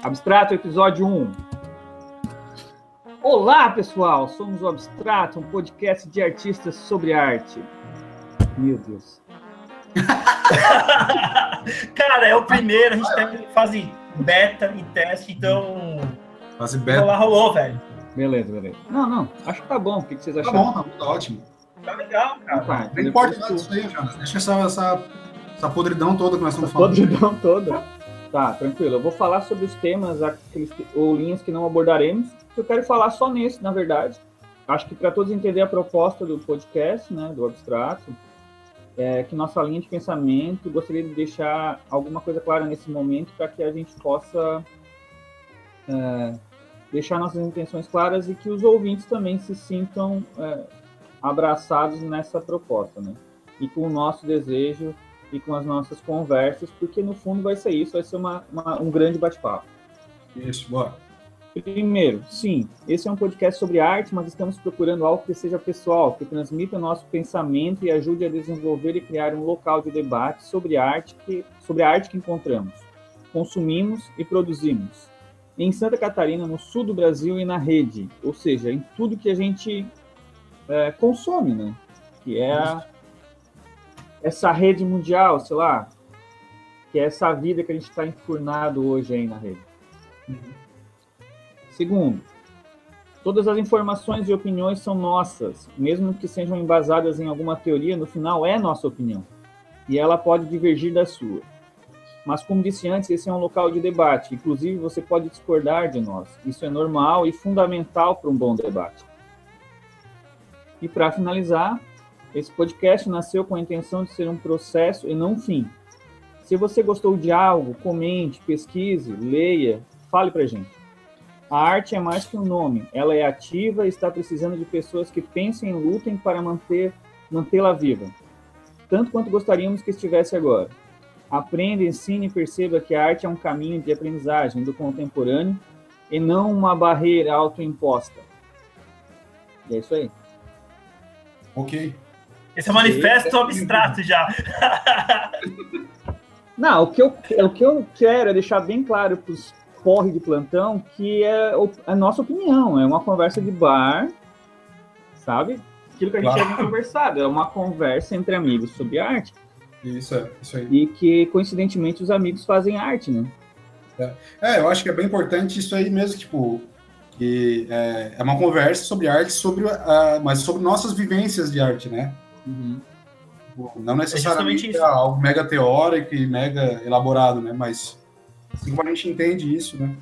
Abstrato, episódio 1. Olá, pessoal! Somos o Abstrato, um podcast de artistas sobre arte. Meu Deus. Cara, é o primeiro, a gente tá em fase beta e teste, então. Fase Rolou, beta. rolou, velho. Beleza, beleza. Não, não, acho que tá bom. O que que vocês Tá acharam? bom, tá, bom, tá ótimo. Tá legal, cara. Tá, Não importa nada disso aí, Jonas. Deixa essa, essa, essa podridão toda que nós estamos Essa falando. podridão toda. Tá, tranquilo. Eu vou falar sobre os temas, aqueles que- ou linhas que não abordaremos. Eu quero falar só nesse, na verdade. Acho que para todos entender a proposta do podcast, né, do Abstrato, é que nossa linha de pensamento, gostaria de deixar alguma coisa clara nesse momento para que a gente possa é, deixar nossas intenções claras e que os ouvintes também se sintam é, abraçados nessa proposta, né? E com o nosso desejo e com as nossas conversas, porque no fundo vai ser isso, vai ser uma, uma- um grande bate-papo. Isso, bora. Primeiro, sim, esse é um podcast sobre arte, mas estamos procurando algo que seja pessoal, que transmita o nosso pensamento e ajude a desenvolver e criar um local de debate sobre arte que, sobre a arte que encontramos, consumimos e produzimos. Em Santa Catarina, no sul do Brasil e na rede, ou seja, em tudo que a gente é, consome, né? Que é a- essa rede mundial, sei lá, que é essa vida que a gente está enfurnado hoje aí na rede. Segundo, todas as informações e opiniões são nossas, mesmo que sejam embasadas em alguma teoria, no final é nossa opinião, e ela pode divergir da sua. Mas, como disse antes, esse é um local de debate, inclusive você pode discordar de nós. Isso é normal e fundamental para um bom debate. E para finalizar, esse podcast nasceu com a intenção de ser um processo e não um fim. Se você gostou de algo, comente, pesquise, leia, fale para gente. A arte é mais que um nome, ela é ativa e está precisando de pessoas que pensem e lutem para manter mantê-la viva, tanto quanto gostaríamos que estivesse agora. Aprenda, ensine e perceba que a arte é um caminho de aprendizagem do contemporâneo e não uma barreira autoimposta. E é isso aí. Ok. Esse é o manifesto abstrato já. Não, o que eu, o que eu quero é deixar bem claro para os porre de plantão que é o- a nossa opinião, é uma conversa de bar, sabe? Aquilo que a gente Claro. tinha conversado, é uma conversa entre amigos sobre arte Isso é, isso aí. e que, coincidentemente, os amigos fazem arte, né? É, eu acho que é bem importante isso aí mesmo, tipo, que é, é uma conversa sobre arte, sobre, a- mas sobre nossas vivências de arte, né? Uhum. Tipo, Não necessariamente justamente é algo mega teórico e mega elaborado, né? Mas assim como a gente entende isso, né?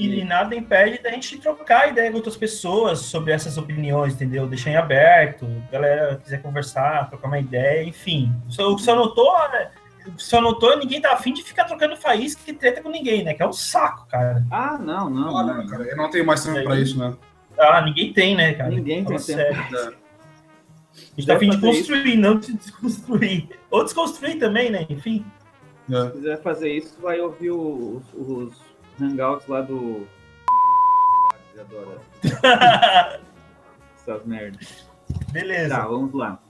E, e nada impede da gente trocar ideia com outras pessoas sobre essas opiniões, entendeu? Deixar em aberto, a galera quiser conversar, trocar uma ideia, enfim. Só, só notou, né? Só notou, ninguém tá afim de ficar trocando faísca que treta com ninguém, né? Que é um saco, cara. Ah, não, não. Ah, não. não, cara, eu não tenho mais tempo pra isso, né? Ah, ninguém tem, né, cara? Ninguém tem Fala tempo. sério. A gente tá afim de construir, não de desconstruir. Ou desconstruir também, né? Enfim. É. Se quiser fazer isso, vai ouvir os, os hangouts lá do. Adora essas merdas. Beleza. Tá, vamos lá.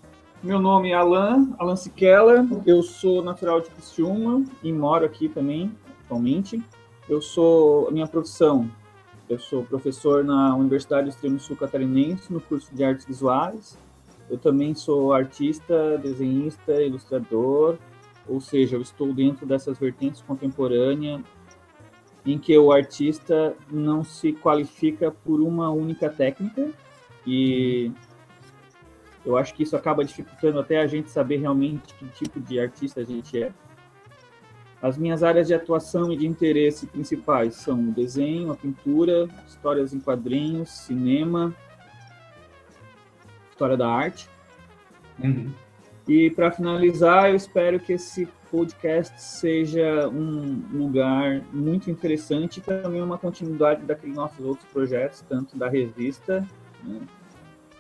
Meu nome é Alan, Alan Siquela, eu sou natural de Criciúma e moro aqui também, atualmente. Eu sou, a minha profissão, eu sou professor na Universidade do Extremo Sul Catarinense, no curso de Artes Visuais. Eu também sou artista, desenhista, ilustrador, ou seja, eu estou dentro dessas vertentes contemporâneas em que o artista não se qualifica por uma única técnica e eu acho que isso acaba dificultando até a gente saber realmente que tipo de artista a gente é. As minhas áreas de atuação e de interesse principais são o desenho, a pintura, histórias em quadrinhos, cinema, história da arte. Uhum. E para finalizar, eu espero que esse podcast seja um lugar muito interessante e também uma continuidade daqueles nossos outros projetos, tanto da revista né,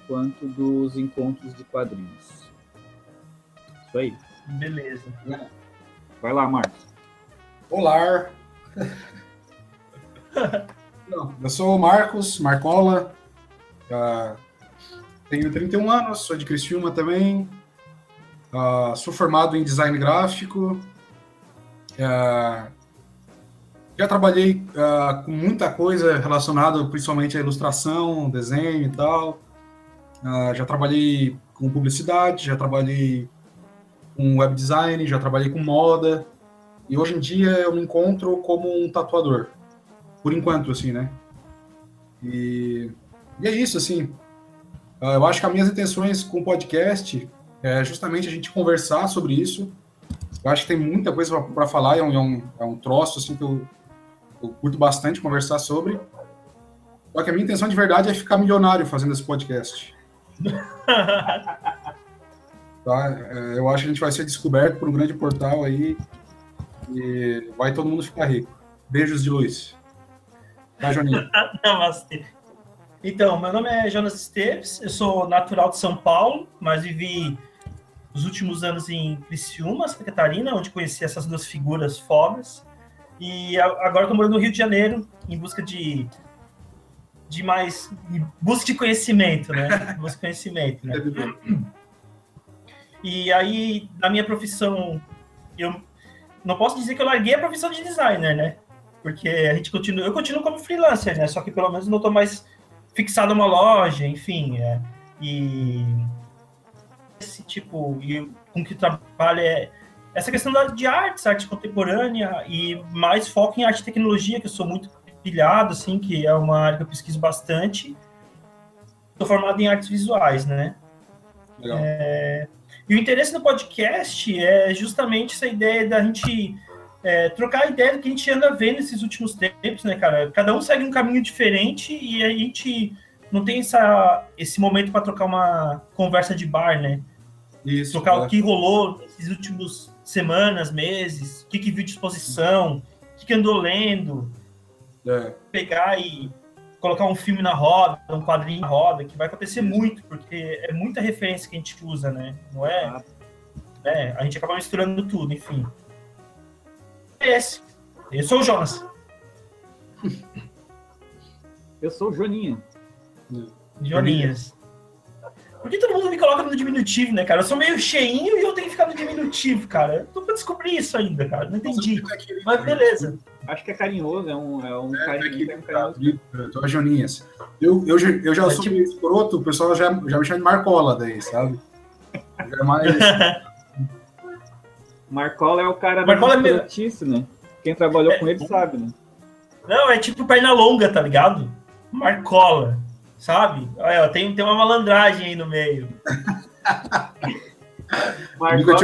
quanto dos encontros de quadrinhos. Isso aí. Beleza. Vai lá, Marcos. Olá! Não, eu sou o Marcos Marcola, uh, tenho 31 anos, sou de Criciúma também, uh, sou formado em design gráfico, uh, já trabalhei com muita coisa relacionada principalmente à ilustração, desenho e tal, já trabalhei com publicidade, já trabalhei com web design, já trabalhei com moda, e hoje em dia eu me encontro como um tatuador por enquanto, assim, né? E, e é isso, assim. Ah, eu acho que as minhas intenções com o podcast é justamente a gente conversar sobre isso. Eu acho que tem muita coisa para falar, é um, é, um, é um troço assim, que eu, eu curto bastante conversar sobre. Só que a minha intenção de verdade é ficar milionário fazendo esse podcast. tá? É, eu acho que a gente vai ser descoberto por um grande portal aí e vai todo mundo ficar rico. Beijos de luz. Tá, Joninho? Namastê. Então, meu nome é Jonas Esteves, eu sou natural de São Paulo, mas vivi os últimos anos em Criciúma, Santa Catarina, onde conheci essas duas figuras fodas. E agora estou morando no Rio de Janeiro, em busca de, de mais. Busca de conhecimento, né? busca de conhecimento, né? E aí, na minha profissão, eu não posso dizer que eu larguei a profissão de designer, né? Porque a gente continua, eu continuo como freelancer, né? Só que pelo menos não estou mais fixado numa loja, enfim. É, e tipo, e com que trabalha é essa questão de artes, arte contemporânea e mais foco em arte e tecnologia, que eu sou muito pilhado, assim, que é uma área que eu pesquiso bastante. Estou formado em artes visuais, né? Legal. É, e o interesse no podcast é justamente essa ideia da gente é, trocar a ideia do que a gente anda vendo nesses últimos tempos, né, cara? Cada um segue um caminho diferente e a gente não tem essa, esse momento para trocar uma conversa de bar, né? Isso, trocar é. o que rolou nesses últimos semanas, meses, o que, que viu de exposição, o que, que andou lendo. É. Pegar e colocar um filme na roda, um quadrinho na roda, que vai acontecer muito, porque é muita referência que a gente usa, né? Não é? Ah. é a gente acaba misturando tudo, enfim esse. Eu sou o Jonas. Eu sou o Joninha. Joninhas. Por que todo mundo me coloca no diminutivo, né, cara? Eu sou meio cheinho e eu tenho que ficar no diminutivo, cara. Eu tô pra descobrir isso ainda, cara. Não entendi. Mas beleza. Acho que é carinhoso, é um, é um é, carinho. É, um carinhoso. Eu tô Joninhas. Eu, eu, eu já é sou tipo... escroto, o pessoal já, já me chama de Marcola daí, sabe? Já é mais. Marcola é o cara Marcola da é né? Quem trabalhou é, com ele sabe, né? Não, é tipo perna longa, tá ligado? Marcola, sabe? Olha, tem, tem uma malandragem aí no meio. Marcola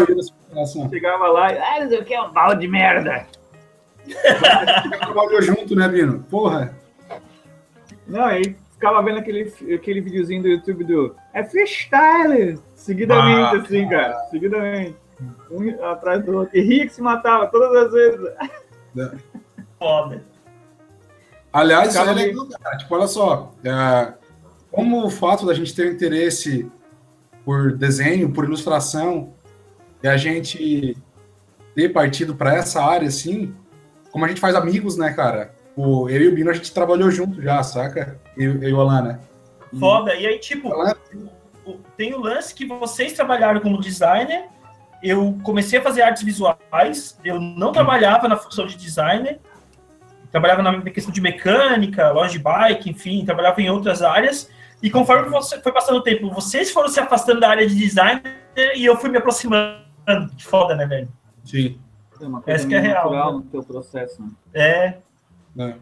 chegava lá e, ah, não sei o que, é um balde de merda. Trabalhou junto, né, Bino? Porra. Não, aí ficava vendo aquele, aquele videozinho do YouTube do é freestyle, seguidamente, ah, assim, cara, seguidamente um atrás do outro. E ria que se matava todas as vezes. É. Foda. Aliás, é legal, cara. Tipo, olha só. É, como o fato da gente ter interesse por desenho, por ilustração, e a gente ter partido para essa área, assim, como a gente faz amigos, né, cara? O, eu e o Bino, a gente trabalhou junto já, saca? Eu, eu e o Alan, né? Foda. E aí, tipo, tem o lance que vocês trabalharam como designer eu comecei a fazer artes visuais, eu não trabalhava na função de designer, trabalhava na questão de mecânica, loja de bike, enfim, trabalhava em outras áreas. E conforme você foi passando o tempo, vocês foram se afastando da área de design e eu fui me aproximando. Que foda, né, velho? Sim. É uma coisa Essa que é real. Né? no teu processo. Né? É. é.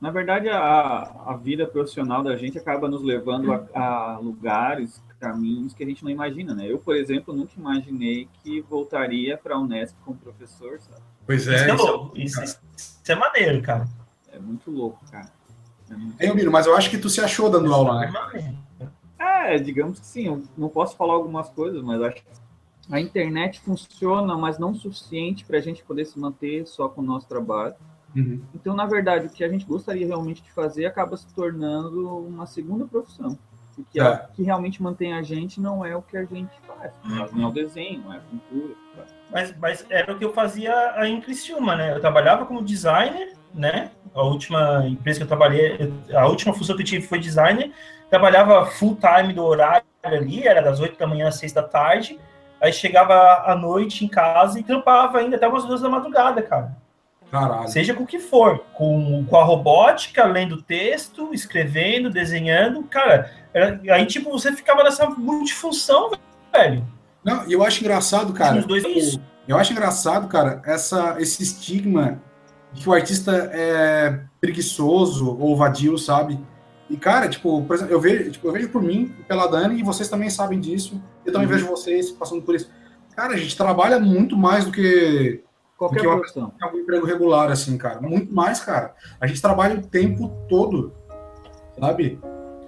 Na verdade, a, a vida profissional da gente acaba nos levando a, a lugares caminhos que a gente não imagina, né? Eu, por exemplo, nunca imaginei que voltaria para a Unesp como professor, sabe? Pois é. Isso é, louco. Isso, isso, é maneiro, cara. É muito louco, cara. É Ei, Miro, mas eu acho que tu se achou dando aula, né? É, digamos que sim. Eu não posso falar algumas coisas, mas acho que a internet funciona, mas não o suficiente para a gente poder se manter só com o nosso trabalho. Uhum. Então, na verdade, o que a gente gostaria realmente de fazer acaba se tornando uma segunda profissão. Porque é. o que realmente mantém a gente não é o que a gente faz. Não é o desenho, não é a pintura. Mas, mas era o que eu fazia em Criciúma, né? Eu trabalhava como designer, né? a última empresa que eu trabalhei, a última função que eu tive foi designer, trabalhava full time do horário ali, era das 8 da manhã às 6 da tarde, aí chegava à noite em casa e trampava ainda até umas duas da madrugada, cara. Caralho. Seja com o que for, com, com a robótica, lendo texto, escrevendo, desenhando, cara, era- aí tipo, você ficava nessa multifunção, velho. Não, eu acho engraçado, cara. Os dois é isso. Eu acho engraçado, cara, essa, esse estigma que o artista é preguiçoso ou vadio, sabe? E, cara, tipo, por exemplo, eu vejo, tipo, eu vejo por mim, pela Dani, e vocês também sabem disso. Eu também Uhum. vejo vocês passando por isso. Cara, a gente trabalha muito mais do que Qualquer Porque eu- profissão. algum emprego regular, assim, cara. Muito mais, cara. A gente trabalha o tempo todo, sabe?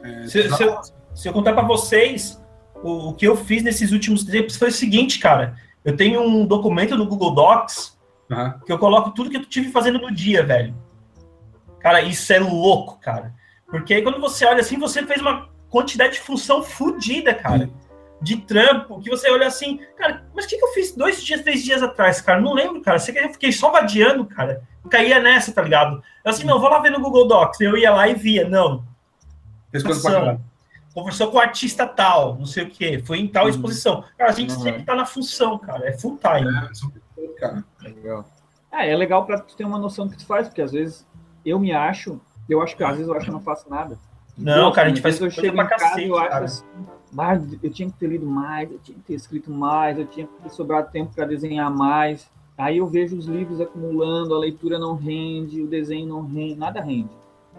É, Se- se eu- Se eu contar pra vocês, o, o que eu fiz nesses últimos tempos foi o seguinte, cara. Eu tenho um documento no Google Docs Aham. que eu coloco tudo que eu tive fazendo no dia, velho. Cara, isso é louco, cara. Porque aí quando você olha assim, você fez uma quantidade de função fodida, cara. De trampo, que você olha assim, cara, mas o que, que eu fiz dois dias, três dias atrás, cara? Não lembro, cara. Sei que eu fiquei só vadiando, cara. Eu caía nessa, tá ligado? Eu assim, não, vou lá ver no Google Docs. Eu ia lá e via, não. Conversou com o artista tal, não sei o quê. Foi em tal Uhum. exposição. Cara, a gente Uhum. sempre tá na função, cara. É full time. É, é cara. Legal. É, é legal pra tu ter uma noção do que tu faz, porque às vezes eu me acho, eu acho que às vezes eu acho que eu não faço nada. Não, cara, a gente faz eu chego pra em casa cacete, eu acho assim, "Bah, eu tinha que ter lido mais, eu tinha que ter escrito mais, eu tinha que ter sobrado tempo para desenhar mais. Aí eu vejo os livros acumulando, a leitura não rende, o desenho não rende, nada rende.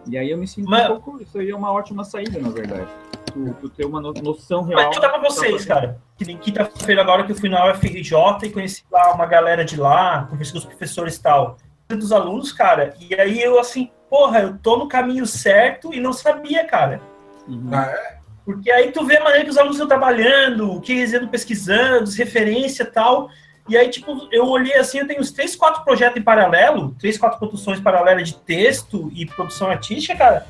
E aí eu me sinto Mas- um pouco, isso aí é uma ótima saída, na verdade. Tu, tu ter uma no- noção real. Mas deixa eu dar pra vocês, cara. Que nem quinta-feira agora que eu fui na UFRJ e conheci lá uma galera de lá, conversei com os professores e tal. Dos alunos, cara. E aí eu assim, porra, eu tô no caminho certo e não sabia, cara. Uhum. Ah, Porque aí tu vê a maneira que os alunos estão trabalhando, o que eles andam pesquisando, as referência e tal. E aí, tipo, eu olhei assim, eu tenho uns três, quatro projetos em paralelo, três, quatro produções paralelas de texto e produção artística, cara,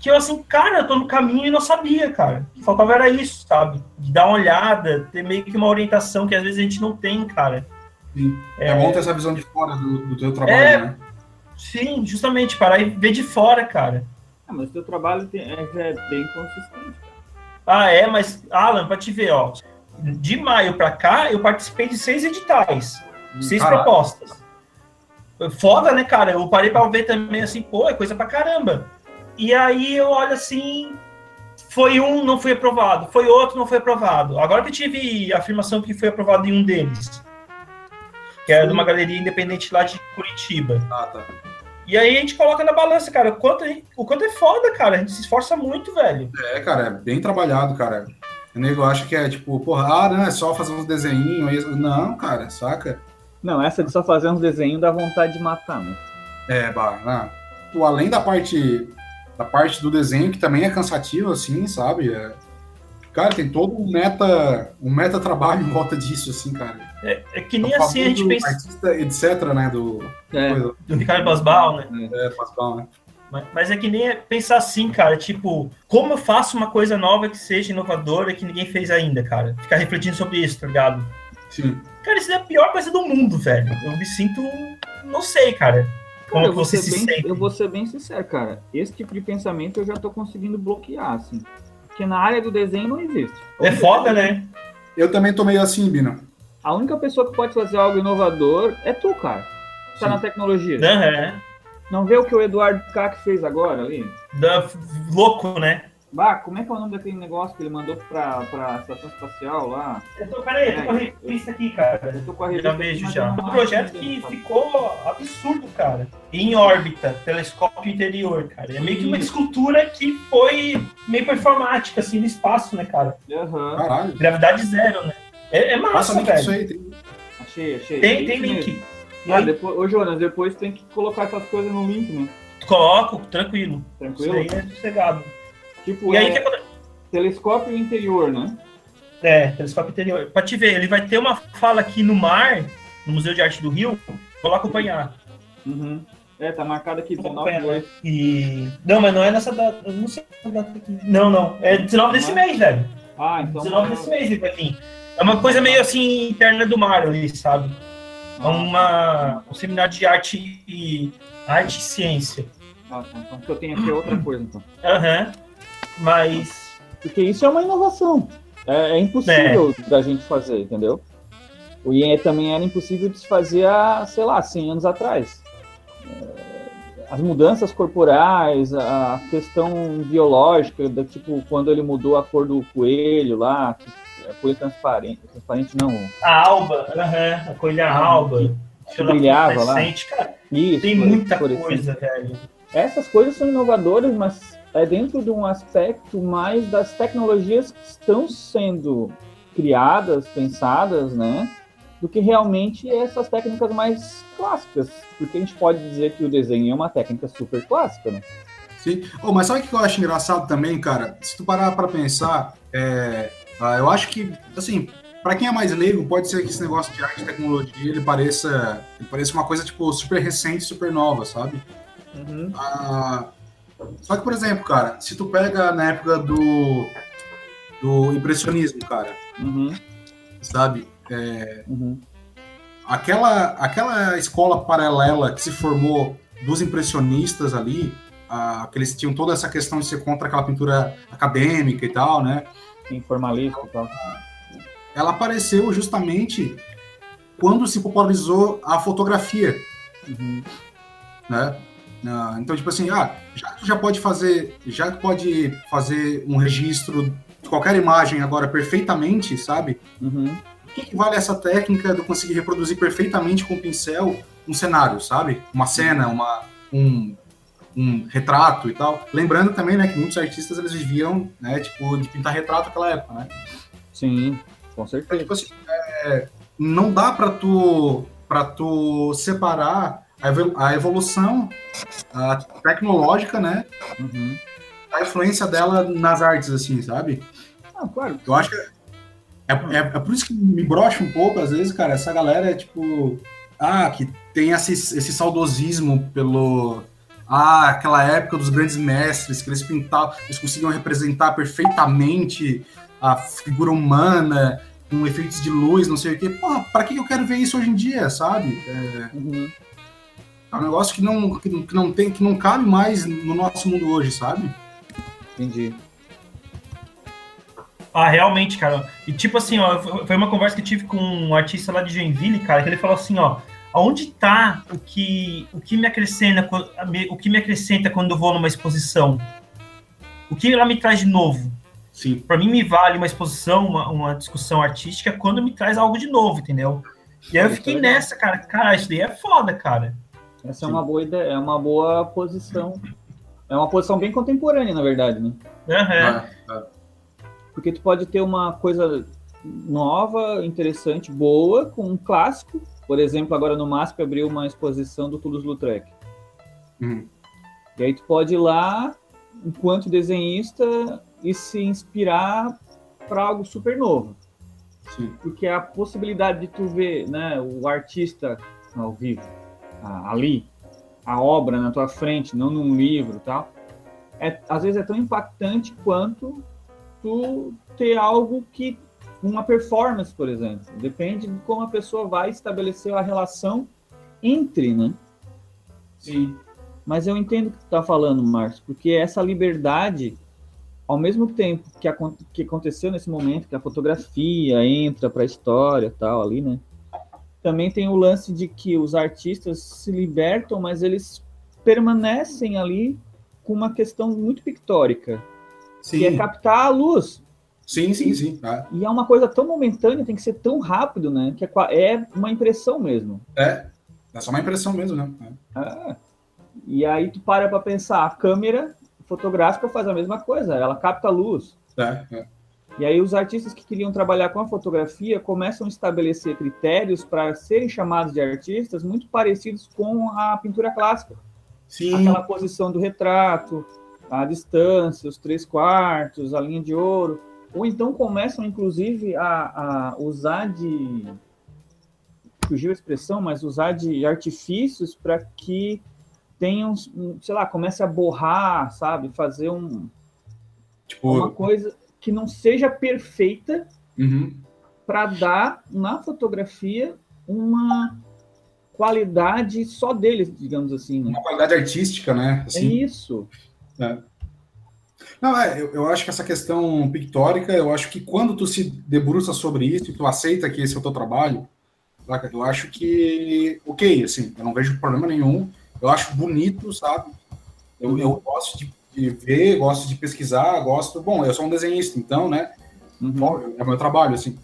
que eu assim, cara, eu tô no caminho e não sabia, cara. O que faltava era isso, sabe? De dar uma olhada, ter meio que uma orientação que às vezes a gente não tem, cara. Sim. É, bom ter essa visão de fora do, do teu trabalho, É. né? Sim, justamente, parar e ver de fora, cara. Ah, mas o teu trabalho tem- é, já é bem consistente. Ah, é, mas, Alan, pra te ver, ó. De maio pra cá, eu participei de seis editais, seis Caralho. propostas. Foda, né, cara? Eu parei pra ver também assim, pô, é coisa pra caramba. E aí eu olho assim, foi um, não foi aprovado, foi outro, não foi aprovado. Agora que eu tive a afirmação que foi aprovado em um deles, que era de uma galeria independente lá de Curitiba. Ah, tá. E aí a gente coloca na balança, cara, o quanto, gente- o quanto é foda, cara. A gente se esforça muito, velho. É, cara, é bem trabalhado, cara. O nego acha que é tipo, porra, ah, não, é só fazer uns desenhinhos. Não, cara, saca? Não, essa de só fazer uns desenhos dá vontade de matar, né? É, bah, não. Pô, além da parte da parte do desenho, que também é cansativo, assim, sabe? É- Cara, tem todo um meta, um meta trabalho em volta disso, assim, cara. É, é que nem assim a gente pensa Artista, etc, né? Do. É. coisa. do Ricardo Basbal, né? É, Pascal, né? Mas, mas é que nem é pensar assim, cara, tipo, como eu faço uma coisa nova que seja inovadora que ninguém fez ainda, cara? Ficar refletindo sobre isso, tá ligado? Sim. Cara, isso é a pior coisa do mundo, velho. Eu me sinto, não sei, cara. Como Cara, eu que vou, você ser se bem, sente? eu vou ser bem sincero, cara. Esse tipo de pensamento eu já tô conseguindo bloquear, assim. Porque na área do desenho não existe. É foda, né? Eu também tô meio assim, Bino. A única pessoa que pode fazer algo inovador é tu, cara. Tá Sim. na tecnologia. Aham. Não vê o que o Eduardo Kac fez agora ali? Da- Louco, né? Bah, como é que é o nome daquele negócio que ele mandou pra, pra estação espacial lá? Eu tô, peraí, eu tô com a revista aqui, cara. Eu tô com a Já revista aqui, vejo já. Um projeto que ficou absurdo, cara. Em órbita, telescópio interior, cara. É meio que uma escultura que foi meio performática, assim, no espaço, né, cara? Aham. Caralho. Gravidade zero, né? É, é Passa massa, link velho. disso aí. Tem... Achei, achei. Tem, É tem isso link. mesmo. E Ah, aí, depois, ô, Jonas, depois tem que colocar essas coisas no link, né? coloco, tranquilo. Isso Tranquilo? aí é sossegado. Tipo, E aí, é o que acontece? telescópio interior, né? É, telescópio interior. Pra te ver, ele vai ter uma fala aqui no mar, no Museu de Arte do Rio. Vou lá acompanhar. Uhum. É, tá marcado aqui, Vou 19 acompanhar. de né? E. Não, mas não é nessa data. Eu não sei data aqui. Não, não. É 19 desse Não é? mês, velho. Ah, então. 19 desse mês ele vai vir. É uma coisa meio assim, interna do mar ali, sabe? É uma, um seminário de arte e arte e ciência. Ah, tá. Então, o que eu tenho aqui é outra coisa, então. Aham. Mas. Porque isso é uma inovação. É, é impossível da gente fazer, entendeu? O IE também era impossível de se fazer há, sei lá, 100 anos atrás. É, As mudanças corporais, a questão biológica, da, tipo, quando ele mudou a cor do coelho lá, que é coelho transparente, transparente não, A alba, aham. A coelha alba. que brilhava lá. Cara, Isso, tem muita coisa, velho. Essas coisas são inovadoras, mas é dentro de um aspecto mais das tecnologias que estão sendo criadas, pensadas, né? Do que realmente essas técnicas mais clássicas. Porque a gente pode dizer que o desenho é uma técnica super clássica, né? Sim. Oh, mas sabe o que eu acho engraçado também, cara? Se tu parar pra pensar, é, ah, eu acho que, assim, pra quem é mais leigo, pode ser que esse negócio de arte e tecnologia ele pareça, ele pareça uma coisa, tipo, super recente, super nova, sabe? Ah, só que, por exemplo, cara, se tu pega na época do, do impressionismo, cara, Uhum, sabe? É, uhum. aquela, aquela escola paralela que se formou dos impressionistas ali, ah, que eles tinham toda essa questão de ser contra aquela pintura acadêmica e tal, né? Informalista e tal. Ela apareceu justamente quando se popularizou a fotografia, Uhum. né? Ah, então, tipo assim, ah, já que tu já pode fazer, já pode fazer um registro de qualquer imagem agora perfeitamente, sabe? Uhum. O que, que vale essa técnica de eu conseguir reproduzir perfeitamente com o pincel um cenário, sabe? Uma cena, uma, um, um retrato e tal. Lembrando também, né, que muitos artistas eles viviam, né, tipo, de pintar retrato naquela época, né? Sim, com certeza. tipo assim, é, não dá para tu para tu separar a evol- a evolução ah, tecnológica, né, Uhum. a influência dela nas artes, assim, sabe? Ah, claro. Eu acho que é, é, é por isso que me brocha um pouco, às vezes, cara, essa galera é tipo. Ah, que tem esse, esse saudosismo pelo. Ah, aquela época dos grandes mestres, que eles pintavam, eles conseguiam representar perfeitamente a figura humana, com efeitos de luz, não sei o quê. Porra, pra que eu quero ver isso hoje em dia, sabe? É, Uhum. é um negócio que não, que, não- que não tem, que não cabe mais no nosso mundo hoje, sabe? Entendi. Ah, realmente, cara. E tipo assim, ó, foi uma conversa que eu tive com um artista lá de Joinville, cara, que ele falou assim, ó, aonde tá o que o que me acrescenta o que me acrescenta quando eu vou numa exposição? O que ela me traz de novo? Sim. Para mim me vale uma exposição, uma, uma discussão artística quando me traz algo de novo, entendeu? E aí eu fiquei nessa, cara, cara, isso daí é foda, cara. Essa é uma boa ideia, é uma boa posição. É uma posição bem contemporânea, na verdade, né? Aham. É, é. Porque tu pode ter uma coisa nova, interessante, boa, com um clássico. Por exemplo, agora no MASP abriu uma exposição do Toulouse-Lautrec. Uhum. E aí tu pode ir lá, enquanto desenhista, e se inspirar para algo super novo. Sim. Porque a possibilidade de tu ver né, o artista ao vivo, ali, a obra na tua frente, não num livro tal, é, às vezes é tão impactante quanto tu ter algo que uma performance, por exemplo. Depende de como a pessoa vai estabelecer a relação entre, né? Sim. Mas eu entendo o que tu tá falando, Márcio, porque essa liberdade, ao mesmo tempo que, acon- que aconteceu nesse momento, que a fotografia entra para a história tal ali, né? Também tem o lance de que os artistas se libertam, mas eles permanecem ali com uma questão muito pictórica, Sim. que é captar a luz. Sim, sim, sim. É. E é uma coisa tão momentânea, tem que ser tão rápido, né? Que é é uma impressão mesmo. É, é só uma impressão mesmo, né? É. Ah, e aí tu para para pensar, a câmera fotográfica faz a mesma coisa, ela capta a luz. É, é. E aí os artistas que queriam trabalhar com a fotografia começam a estabelecer critérios para serem chamados de artistas muito parecidos com a pintura clássica. Sim, Aquela posição do retrato, a distância, os três quartos, a linha de ouro. Ou então começam, inclusive, a, a usar de. Fugiu a expressão, mas usar de artifícios para que tenham, sei lá, comece a borrar, sabe? Fazer um, tipo, uma coisa que não seja perfeita uhum, para dar na fotografia uma qualidade só deles, digamos assim. Né? Uma qualidade artística, né? Assim, é isso. É. Não, é, eu, eu, acho que essa questão pictórica, eu acho que quando tu se debruça sobre isso e tu aceita que esse é o teu trabalho, eu acho que, ok, assim, eu não vejo problema nenhum, eu acho bonito, sabe? Eu, eu gosto de, de ver, gosto de pesquisar, gosto, bom, eu sou um desenhista, então, né, uhum. é meu trabalho, assim,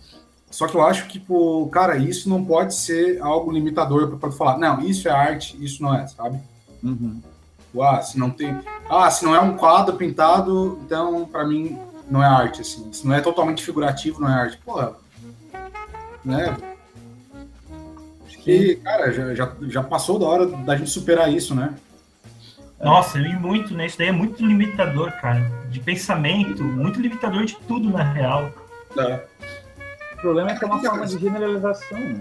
só que eu acho que, pô, cara, isso não pode ser algo limitador para falar, não, isso é arte, isso não é, sabe? Uhum. Ah, se não tem. Ah, se não é um quadro pintado, então para mim não é arte, assim. Se não é totalmente figurativo, não é arte. Porra. Né? Acho que, cara, já, já, já passou da hora da gente superar isso, né? Nossa, eu li muito, né? Isso daí é muito limitador, cara. De pensamento, muito limitador de tudo, na real. É. O problema é que é uma forma de generalização, né?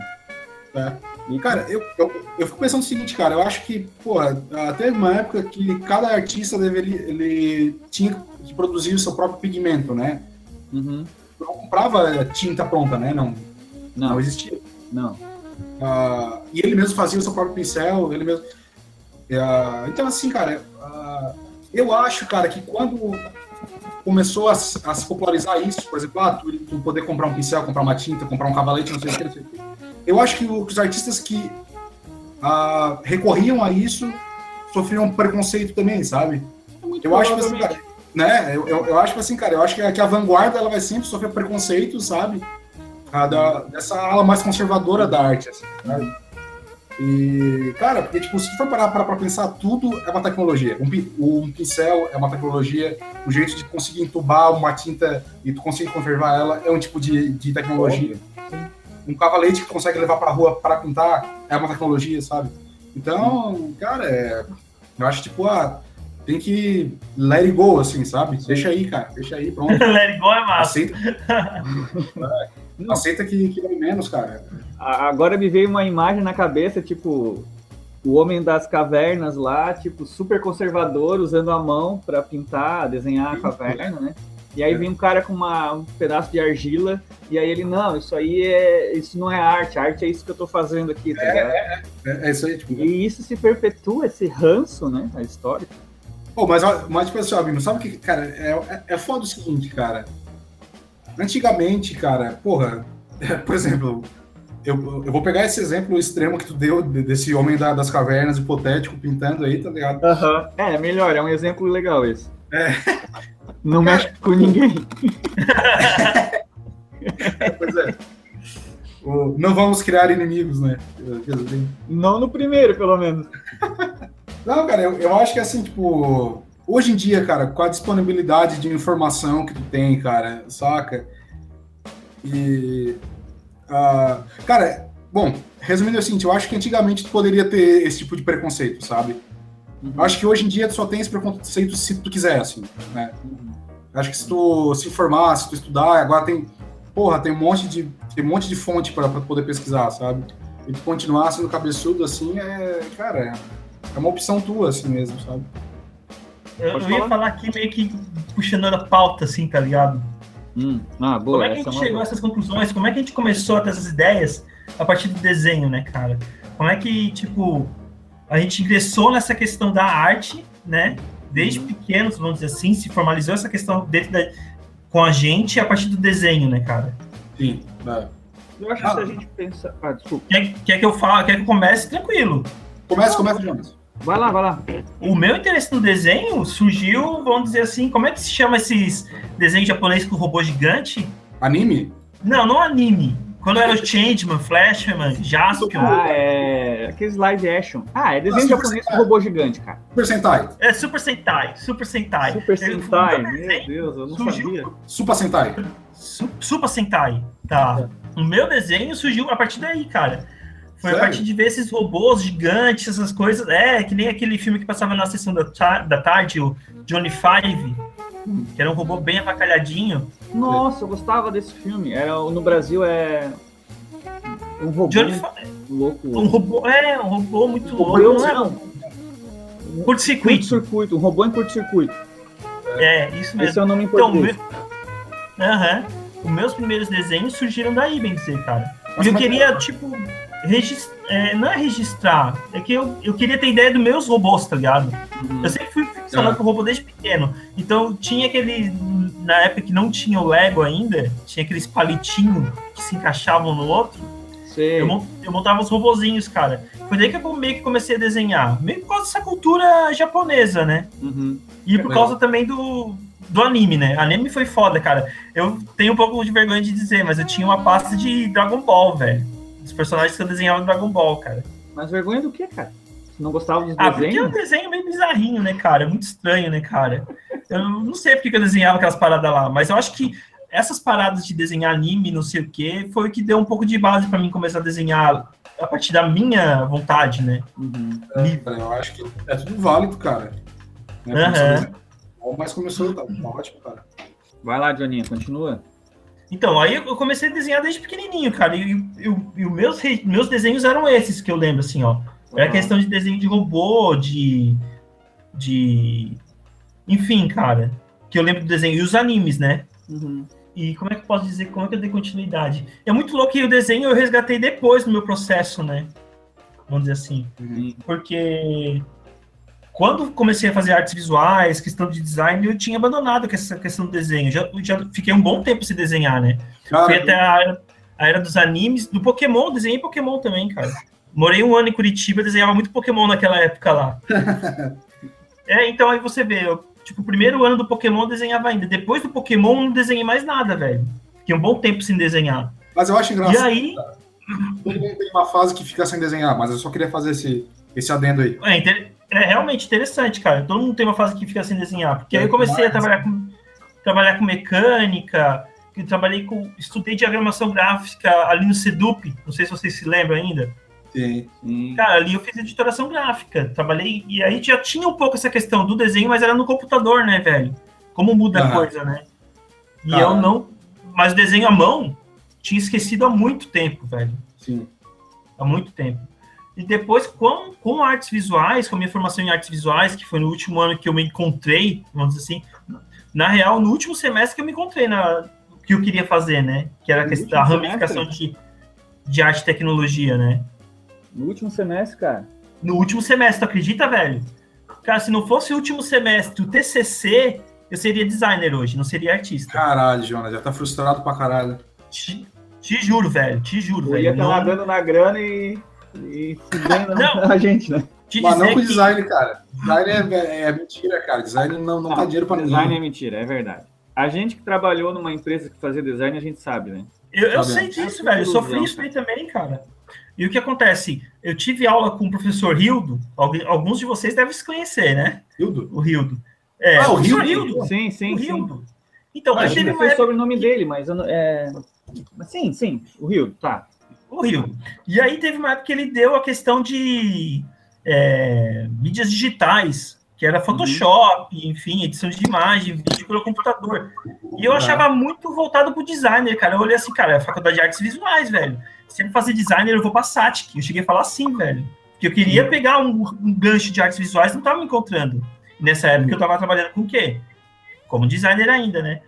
É. E, cara, eu, eu, eu, fico pensando o seguinte, cara, eu acho que, pô, até uma época que cada artista deveria, ele tinha que produzir o seu próprio pigmento, né? Uhum. Não comprava tinta pronta, né? Não, não, não existia. Não. Uh, e ele mesmo fazia o seu próprio pincel, ele mesmo... Uh, então, assim, cara, uh, eu acho, cara, que quando começou a, a, se popularizar isso, por exemplo, ah, tu, tu, poder comprar um pincel, comprar uma tinta, comprar um cavalete, não sei o que, não sei o que eu acho que os artistas que ah, recorriam a isso sofriam preconceito também, sabe? É eu acho que assim, cara, né? Eu, eu, eu, acho que assim, cara, eu acho que, que a vanguarda ela vai sempre sofrer preconceito, sabe? A da, dessa ala mais conservadora da arte, assim, sabe? E, cara, porque, tipo, se for parar para pensar, tudo é uma tecnologia. Um, um, pincel é uma tecnologia, o jeito de conseguir entubar uma tinta e tu conseguir conservar ela é um tipo de, de tecnologia. Sim um cavalete que consegue levar para rua para pintar é uma tecnologia, sabe? Então, cara, é, eu acho tipo, ah, tem que let it go, assim, sabe? Deixa aí, cara, deixa aí, pronto. let it go é massa. Aceita, é, aceita que, que é menos, cara. Agora me veio uma imagem na cabeça, tipo, o homem das cavernas lá, tipo, super conservador, usando a mão para pintar, desenhar a caverna, né? E aí vem um cara com uma, um pedaço de argila, e aí ele, não, isso aí é. Isso não é arte, arte é isso que eu tô fazendo aqui, tá é, é, é, é, isso aí, tipo. E isso se perpetua, esse ranço, né? A história. Pô, mas, mas tipo assim, Abimo, sabe o que, cara, é, é, é foda o seguinte, cara. Antigamente, cara, porra, por exemplo, eu, eu vou pegar esse exemplo extremo que tu deu desse homem da, das cavernas hipotético pintando aí, tá ligado? Uhum. É, melhor, é um exemplo legal esse. É. Não mexe com ninguém. pois é. O, não vamos criar inimigos, né? Não no primeiro, pelo menos. Não, cara, eu, eu acho que assim, tipo, hoje em dia, cara, com a disponibilidade de informação que tu tem, cara, saca? E. Uh, cara, bom, resumindo assim, eu acho que antigamente tu poderia ter esse tipo de preconceito, sabe? Uhum. Acho que hoje em dia tu só tem esse preconceito se tu quiser, assim, né? Uhum. Acho que se tu se informar, se tu estudar, agora tem, porra, tem um monte de, tem um monte de fonte para poder pesquisar, sabe? E tu continuar sendo cabeçudo assim, é, cara, é uma opção tua, assim mesmo, sabe? Eu, eu ia falar aqui meio que puxando a pauta, assim, tá ligado? Hum. Ah, boa, Como é que a gente é chegou boa. a essas conclusões? Como é que a gente começou a ter essas ideias a partir do desenho, né, cara? Como é que, tipo, a gente ingressou nessa questão da arte, né? desde pequenos, vamos dizer assim, se formalizou essa questão dentro da, com a gente a partir do desenho, né, cara? Sim. É. Eu acho ah. que se a gente pensa. Ah, desculpa. Quer, quer que eu fale, quer que eu comece tranquilo? Comece, comece, Jonas. Vai lá, vai lá. O meu interesse no desenho surgiu, vamos dizer assim, como é que se chama esses desenhos japoneses com robô gigante? Anime? Não, não anime. Quando era o Changeman, Flashman, Jaspion. Ah, é. Aqueles live action. Ah, é desenho ah, japonês com robô gigante, cara. Super Sentai. É Super Sentai. Super Sentai. Super Sentai, meu Deus, eu não surgiu... sabia. Super Sentai. Su Super Sentai. Tá. É. O meu desenho surgiu a partir daí, cara. Foi Sério? a partir de ver esses robôs gigantes, essas coisas. É, que nem aquele filme que passava na sessão da, da tarde, o Johnny Five que era um robô bem avacalhadinho. Nossa, eu gostava desse filme. Era, no Brasil é. Um robô Johnny louco. Um robô, é, um robô muito um louco. Robô, não era um... Curto-circuito. Curto-circuito, um robô em curto-circuito. É, isso mesmo. Esse é o nome em então, português. Então, meu... Uhum. Os meus primeiros desenhos surgiram daí, bem dizer, cara. E eu queria, tipo. regis- é, não é registrar, é que eu, eu queria ter ideia dos meus robôs, tá ligado? Uhum. Eu sempre fui ficcionado Ah. por robô desde pequeno. Então tinha aquele. Na época que não tinha o Lego ainda, tinha aqueles palitinhos que se encaixavam no outro. Eu, eu montava os robozinhos, cara. Foi daí que eu meio que comecei a desenhar. Meio por causa dessa cultura japonesa, né? Uhum. E por Legal. causa também do, do anime, né? Anime foi foda, cara. Eu tenho um pouco de vergonha de dizer, mas eu tinha uma pasta de Dragon Ball, velho. Os personagens que eu desenhava no Dragon Ball, cara. Mas vergonha do que, cara? Você não gostava dos Ah, porque é um desenhos? desenho meio bizarrinho, né, cara? Muito estranho, né, cara? Eu não sei porque que eu desenhava aquelas paradas lá, mas eu acho que essas paradas de desenhar anime, não sei o quê, foi o que deu um pouco de base pra mim começar a desenhar a partir da minha vontade, né? Uhum. Cara, eu acho que é tudo válido, cara. Né? Bom, Mas começou, tá, tá ótimo, cara. Vai lá, Joninha, continua. Então, aí eu comecei a desenhar desde pequenininho, cara. E, e, e os meus, meus desenhos eram esses que eu lembro, assim, ó. Era questão de desenho de robô, de. de. Enfim, cara. Que eu lembro do desenho. E os animes, né? Uhum. E como é que eu posso dizer? Como é que eu dei continuidade? É muito louco que o desenho eu resgatei depois no meu processo, né? Vamos dizer assim. Sim. Porque quando comecei a fazer artes visuais, questão de design, eu tinha abandonado essa questão do desenho. Já, já fiquei um bom tempo sem desenhar, né? Cara, Fui até a era, a era dos animes, do Pokémon, desenhei Pokémon também, cara. Morei um ano em Curitiba, desenhava muito Pokémon naquela época lá. é, então aí você vê, eu, tipo, o primeiro ano do Pokémon eu desenhava ainda. Depois do Pokémon eu não desenhei mais nada, velho. Fiquei um bom tempo sem desenhar. mas eu acho E engraçado. aí, Todo mundo tem uma fase que fica sem desenhar, mas eu só queria fazer esse, esse adendo aí. é, inter- é realmente interessante, cara. Todo mundo tem uma fase que fica sem desenhar. Porque aí eu É, comecei a mas- trabalhar com, trabalhar com mecânica, que trabalhei com. Estudei diagramação gráfica ali no Sedup. Não sei se vocês se lembram ainda. Sim. Sim. Cara, ali eu fiz editoração gráfica, trabalhei, e aí já tinha um pouco essa questão do desenho, mas era no computador, né, velho? Como muda a Aham. coisa, né? E Cara. eu não. Mas o desenho à mão tinha esquecido há muito tempo, velho. Sim. Há muito tempo. E depois, com, com artes visuais, com a minha formação em artes visuais, que foi no último ano que eu me encontrei, vamos dizer assim, na real, no último semestre que eu me encontrei na que eu queria fazer, né? Que era a, questão, a último ramificação de, de arte e tecnologia, né? No último semestre, cara. no último semestre, tu acredita, velho? Cara, se não fosse o último semestre, o TCC, eu seria designer hoje, não seria artista. Caralho, Jonas, já tá frustrado pra caralho. Te, te juro, velho, te juro, Eu ia velho. estar Não, nadando na grana e, e Não. a gente, né? Mas não com que... design, cara. Design é, é mentira, cara. Design não, não tá dinheiro pra design ninguém. é mentira, é verdade. A gente que trabalhou numa empresa que fazia design, a gente sabe, né? Eu, eu Tá sei vendo? disso, É velho, eu sofri isso aí também, cara. E o que acontece? Eu tive aula com o professor Hildo, alguns de vocês devem se conhecer, né? Hildo? O Hildo. É, Ah, o professor Hildo? Sim, sim, O sim. Hildo. Então, Ah, eu não uma sei o sobrenome dele, mas eu não- é... mas sim, sim, o Rio, tá. Horrível. E aí teve uma época que ele deu a questão de é, mídias digitais, que era Photoshop, enfim, edição de imagem, vídeo pelo computador. E eu Uhum. achava muito voltado pro designer, cara. Eu olhei assim, cara, é a faculdade de artes visuais, velho. Se eu fazer designer, eu vou pra SATIC. Eu cheguei a falar assim, velho. Porque eu queria pegar um, um gancho de artes visuais, não tava me encontrando. E nessa época eu tava trabalhando com o quê? Como designer ainda, né?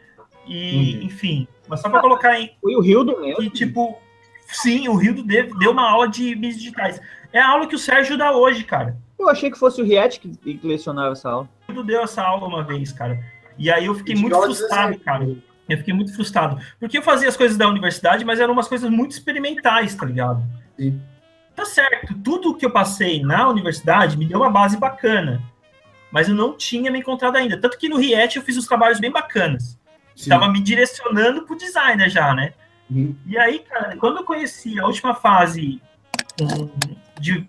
E, Uhum. enfim, mas só pra colocar em, Foi o Rio mesmo. e, tipo, sim, o Rio deu, deu uma aula de mídias digitais. É a aula que o Sérgio dá hoje, cara. Eu achei que fosse o Riet que, que lecionava essa aula. O Rio deu essa aula uma vez, cara. E aí eu fiquei muito frustrado, desenho. cara. Eu fiquei muito frustrado. Porque eu fazia as coisas da universidade, mas eram umas coisas muito experimentais, tá ligado? Sim. Tá certo, tudo que eu passei na universidade me deu uma base bacana. Mas eu não tinha me encontrado ainda. Tanto que no Riet eu fiz uns trabalhos bem bacanas. Sim. Tava me direcionando pro designer já, né? Uhum. E aí, cara, quando eu conheci a última fase um, de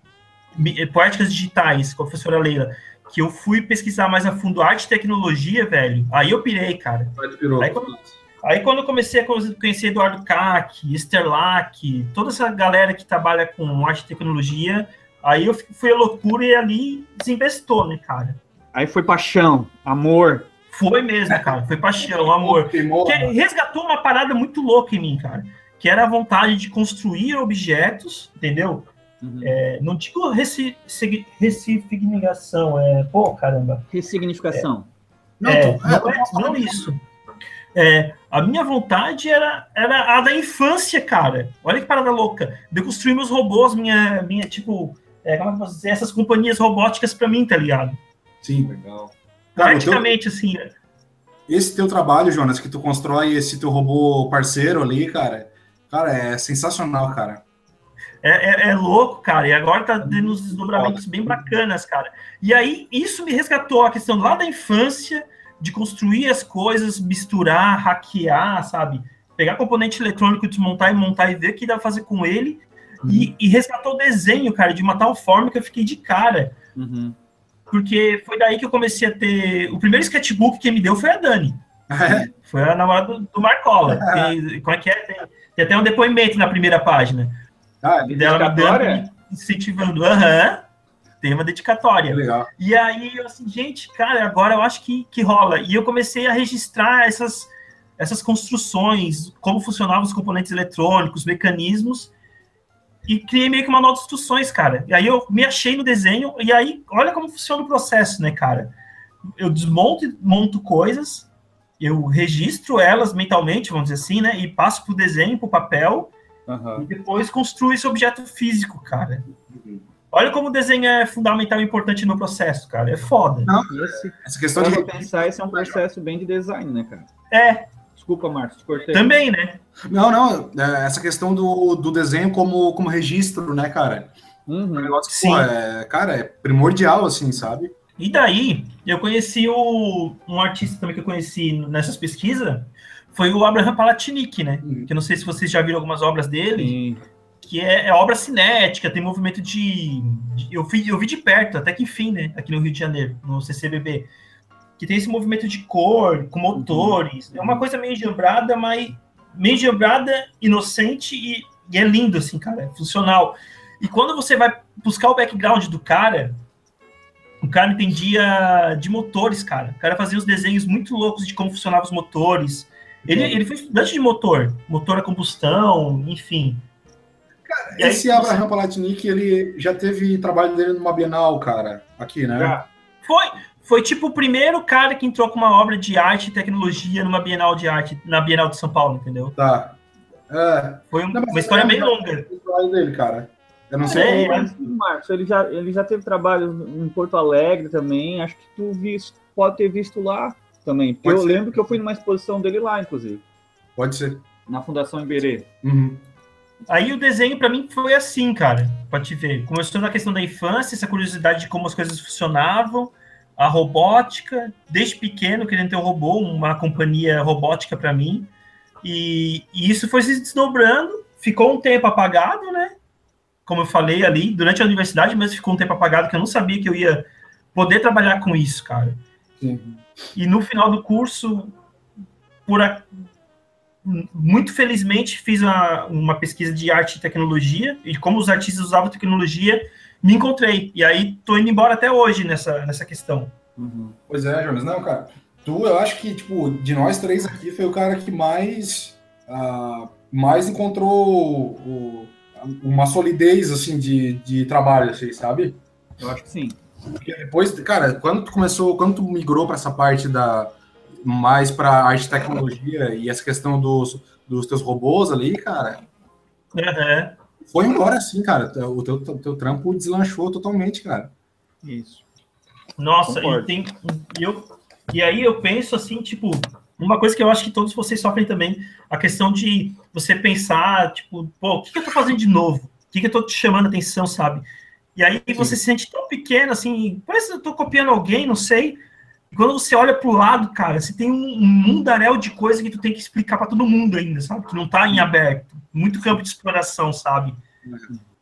mi- poéticas digitais com a professora Leila, que eu fui pesquisar mais a fundo arte e tecnologia, velho, aí eu pirei, cara. Aí quando- Aí quando eu comecei a conhecer Eduardo Kac, Esterlac, toda essa galera que trabalha com arte e tecnologia, aí eu fui a loucura e ali desinvestou, né, cara? Aí foi paixão, amor. Foi mesmo, cara. Foi paixão, amor. Que resgatou uma parada muito louca em mim, cara. Que era a vontade de construir objetos, entendeu? Uhum. É, não digo reci, ressignificação, é. Pô, caramba. Ressignificação. Não, É, tô- não, é, é, não isso. É, a minha vontade era, era a da infância, cara. Olha que parada louca. De construir meus robôs, minha, minha tipo, é, como é que eu posso dizer, essas companhias robóticas para mim, tá ligado? Sim. Legal. Praticamente, teu- assim. esse teu trabalho, Jonas, que tu constrói esse teu robô parceiro ali, cara, cara, é sensacional, cara. É, é, é louco, cara. E agora tá tendo uns desdobramentos bem bacanas, cara. E aí, isso me resgatou a questão lá da infância, de construir as coisas, misturar, hackear, sabe? Pegar componente eletrônico, desmontar e montar e ver o que dá pra fazer com ele. E, e resgatou o desenho, cara, de uma tal forma que eu fiquei de cara. Uhum. Porque foi daí que eu comecei a ter. O primeiro sketchbook que me deu foi a Dani. Foi a namorada do, do Marcola. Tem- como é que é? Tem, tem até um depoimento na primeira página. Ah, E dela incentivando. Aham. Tem uma dedicatória. legal. E aí, eu assim, gente, cara, agora eu acho que, que rola. E eu comecei a registrar essas, essas construções, como funcionavam os componentes eletrônicos, mecanismos, e criei meio que uma manual de instruções, cara. E aí eu me achei no desenho, e aí, olha como funciona o processo, né, cara? Eu desmonto e monto coisas, eu registro elas mentalmente, vamos dizer assim, né, e passo pro desenho, pro papel, Aham. e depois construo esse objeto físico, cara. Olha como o desenho é fundamental e importante no processo, cara. É foda. E esse, Essa questão de. pensar, esse é um processo bem de design, né, cara? É, Desculpa, Marcos, te cortei. também, né? Não, não, é, essa questão do, do desenho como, como registro, né, cara? É um Uhum. negócio que, Sim. pô, é, cara, é primordial, assim, sabe? E daí, eu conheci o, um artista também que eu conheci nessas pesquisas, foi o Abraham Palatinic, né? Uhum. Que eu não sei se vocês já viram algumas obras dele, Sim. que é, é obra cinética, tem movimento de. de- eu, vi, eu vi de perto, até que enfim, né? Aqui no Rio de Janeiro, no CCBB. Que tem esse movimento de cor, com motores. É uma coisa meio enjambrada, mas. meio enjambrada, inocente e, e é lindo, assim, cara. É funcional. E quando você vai buscar o background do cara, o cara entendia de motores, cara. O cara fazia os desenhos muito loucos de como funcionavam os motores. Ele, ele foi estudante de motor, motor a combustão, enfim. E aí, Esse Abraham Palatinic, ele já teve trabalho dele numa Bienal, cara, aqui, né? Já. Foi, foi tipo o primeiro cara que entrou com uma obra de arte e tecnologia numa Bienal de arte, na Bienal de São Paulo, entendeu? Tá. É, Foi um- Não, uma história é- bem longa. o trabalho dele, cara. Eu não sei. É, É, mas, Marcos, ele já, ele já teve trabalho em Porto Alegre também. Acho que tu vis- pode ter visto lá também. Porque Pode eu ser. lembro que eu fui numa exposição dele lá, inclusive, Pode ser. na Fundação Iberê. Uhum. Aí o desenho pra mim foi assim, cara, pra te ver. Começou na questão da infância, essa curiosidade de como as coisas funcionavam, a robótica, desde pequeno querendo ter um robô, uma companhia robótica pra mim. E, e isso foi se desdobrando, ficou um tempo apagado, né? Como eu falei ali, durante a universidade, mas ficou um tempo apagado que eu não sabia que eu ia poder trabalhar com isso, cara. Sim. E no final do curso, por a- muito felizmente, fiz uma, uma pesquisa de arte e tecnologia, e como os artistas usavam tecnologia, me encontrei. E aí tô indo embora até hoje nessa, nessa questão. Uhum. Pois é, Jonas. Não, cara. Tu, eu acho que, tipo, de nós três aqui, foi o cara que mais, ah, mais encontrou o- uma solidez, assim, de, de trabalho, assim, sabe? Eu acho que sim. Porque depois, cara, quando tu começou, quando tu migrou para essa parte da mais para arte e tecnologia e essa questão dos, dos teus robôs ali, cara, Aham. foi embora assim, cara. O teu, teu, teu trampo deslanchou totalmente, cara. Isso. Nossa, e, tem, e, eu, e aí eu penso assim, tipo, uma coisa que eu acho que todos vocês sofrem também, a questão de você pensar, tipo, pô, o que, que eu tô fazendo de novo? O que, que eu tô te chamando a atenção, sabe? E aí você se sente tão pequeno, assim, parece que eu tô copiando alguém, não sei. E quando você olha pro lado, cara, você tem um, um mundaréu de coisa que tu tem que explicar para todo mundo ainda, sabe? Que não tá em aberto. Muito campo de exploração, sabe?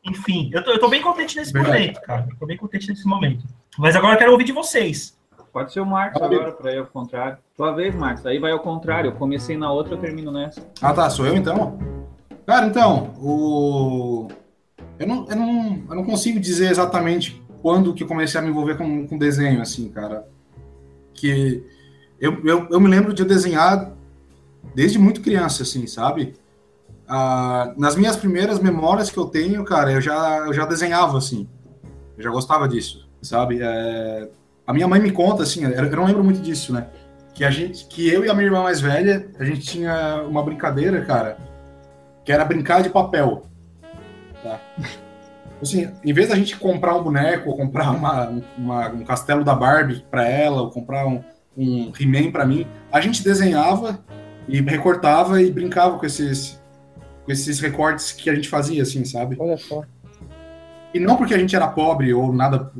Enfim, eu tô, eu tô bem contente nesse Verdade. momento, cara. Eu tô bem contente nesse momento. Mas agora eu quero ouvir de vocês. Pode ser o Marcos agora, para ir ao contrário. Tua vez, Marcos. Aí vai ao contrário. Eu comecei na outra, eu termino nessa. Ah, tá. Sou eu então? Cara, então, o. Eu não, eu não, eu não consigo dizer exatamente quando que comecei a me envolver com, com desenho, assim, cara. Que eu, eu, eu me lembro de desenhar desde muito criança, assim, sabe? Ah, nas minhas primeiras memórias que eu tenho, cara, eu já, eu já desenhava, assim. Eu já gostava disso, sabe? É, a minha mãe me conta, assim, eu não lembro muito disso, né? que a gente, que eu e a minha irmã mais velha, a gente tinha uma brincadeira, cara, que era brincar de papel. Tá? Assim, em vez da gente comprar um boneco, ou comprar uma, uma um castelo da Barbie para ela, ou comprar um, um He-Man para mim, a gente desenhava e recortava e brincava com esses, com esses recortes que a gente fazia, assim, sabe? Olha só. E não porque a gente era pobre ou nada,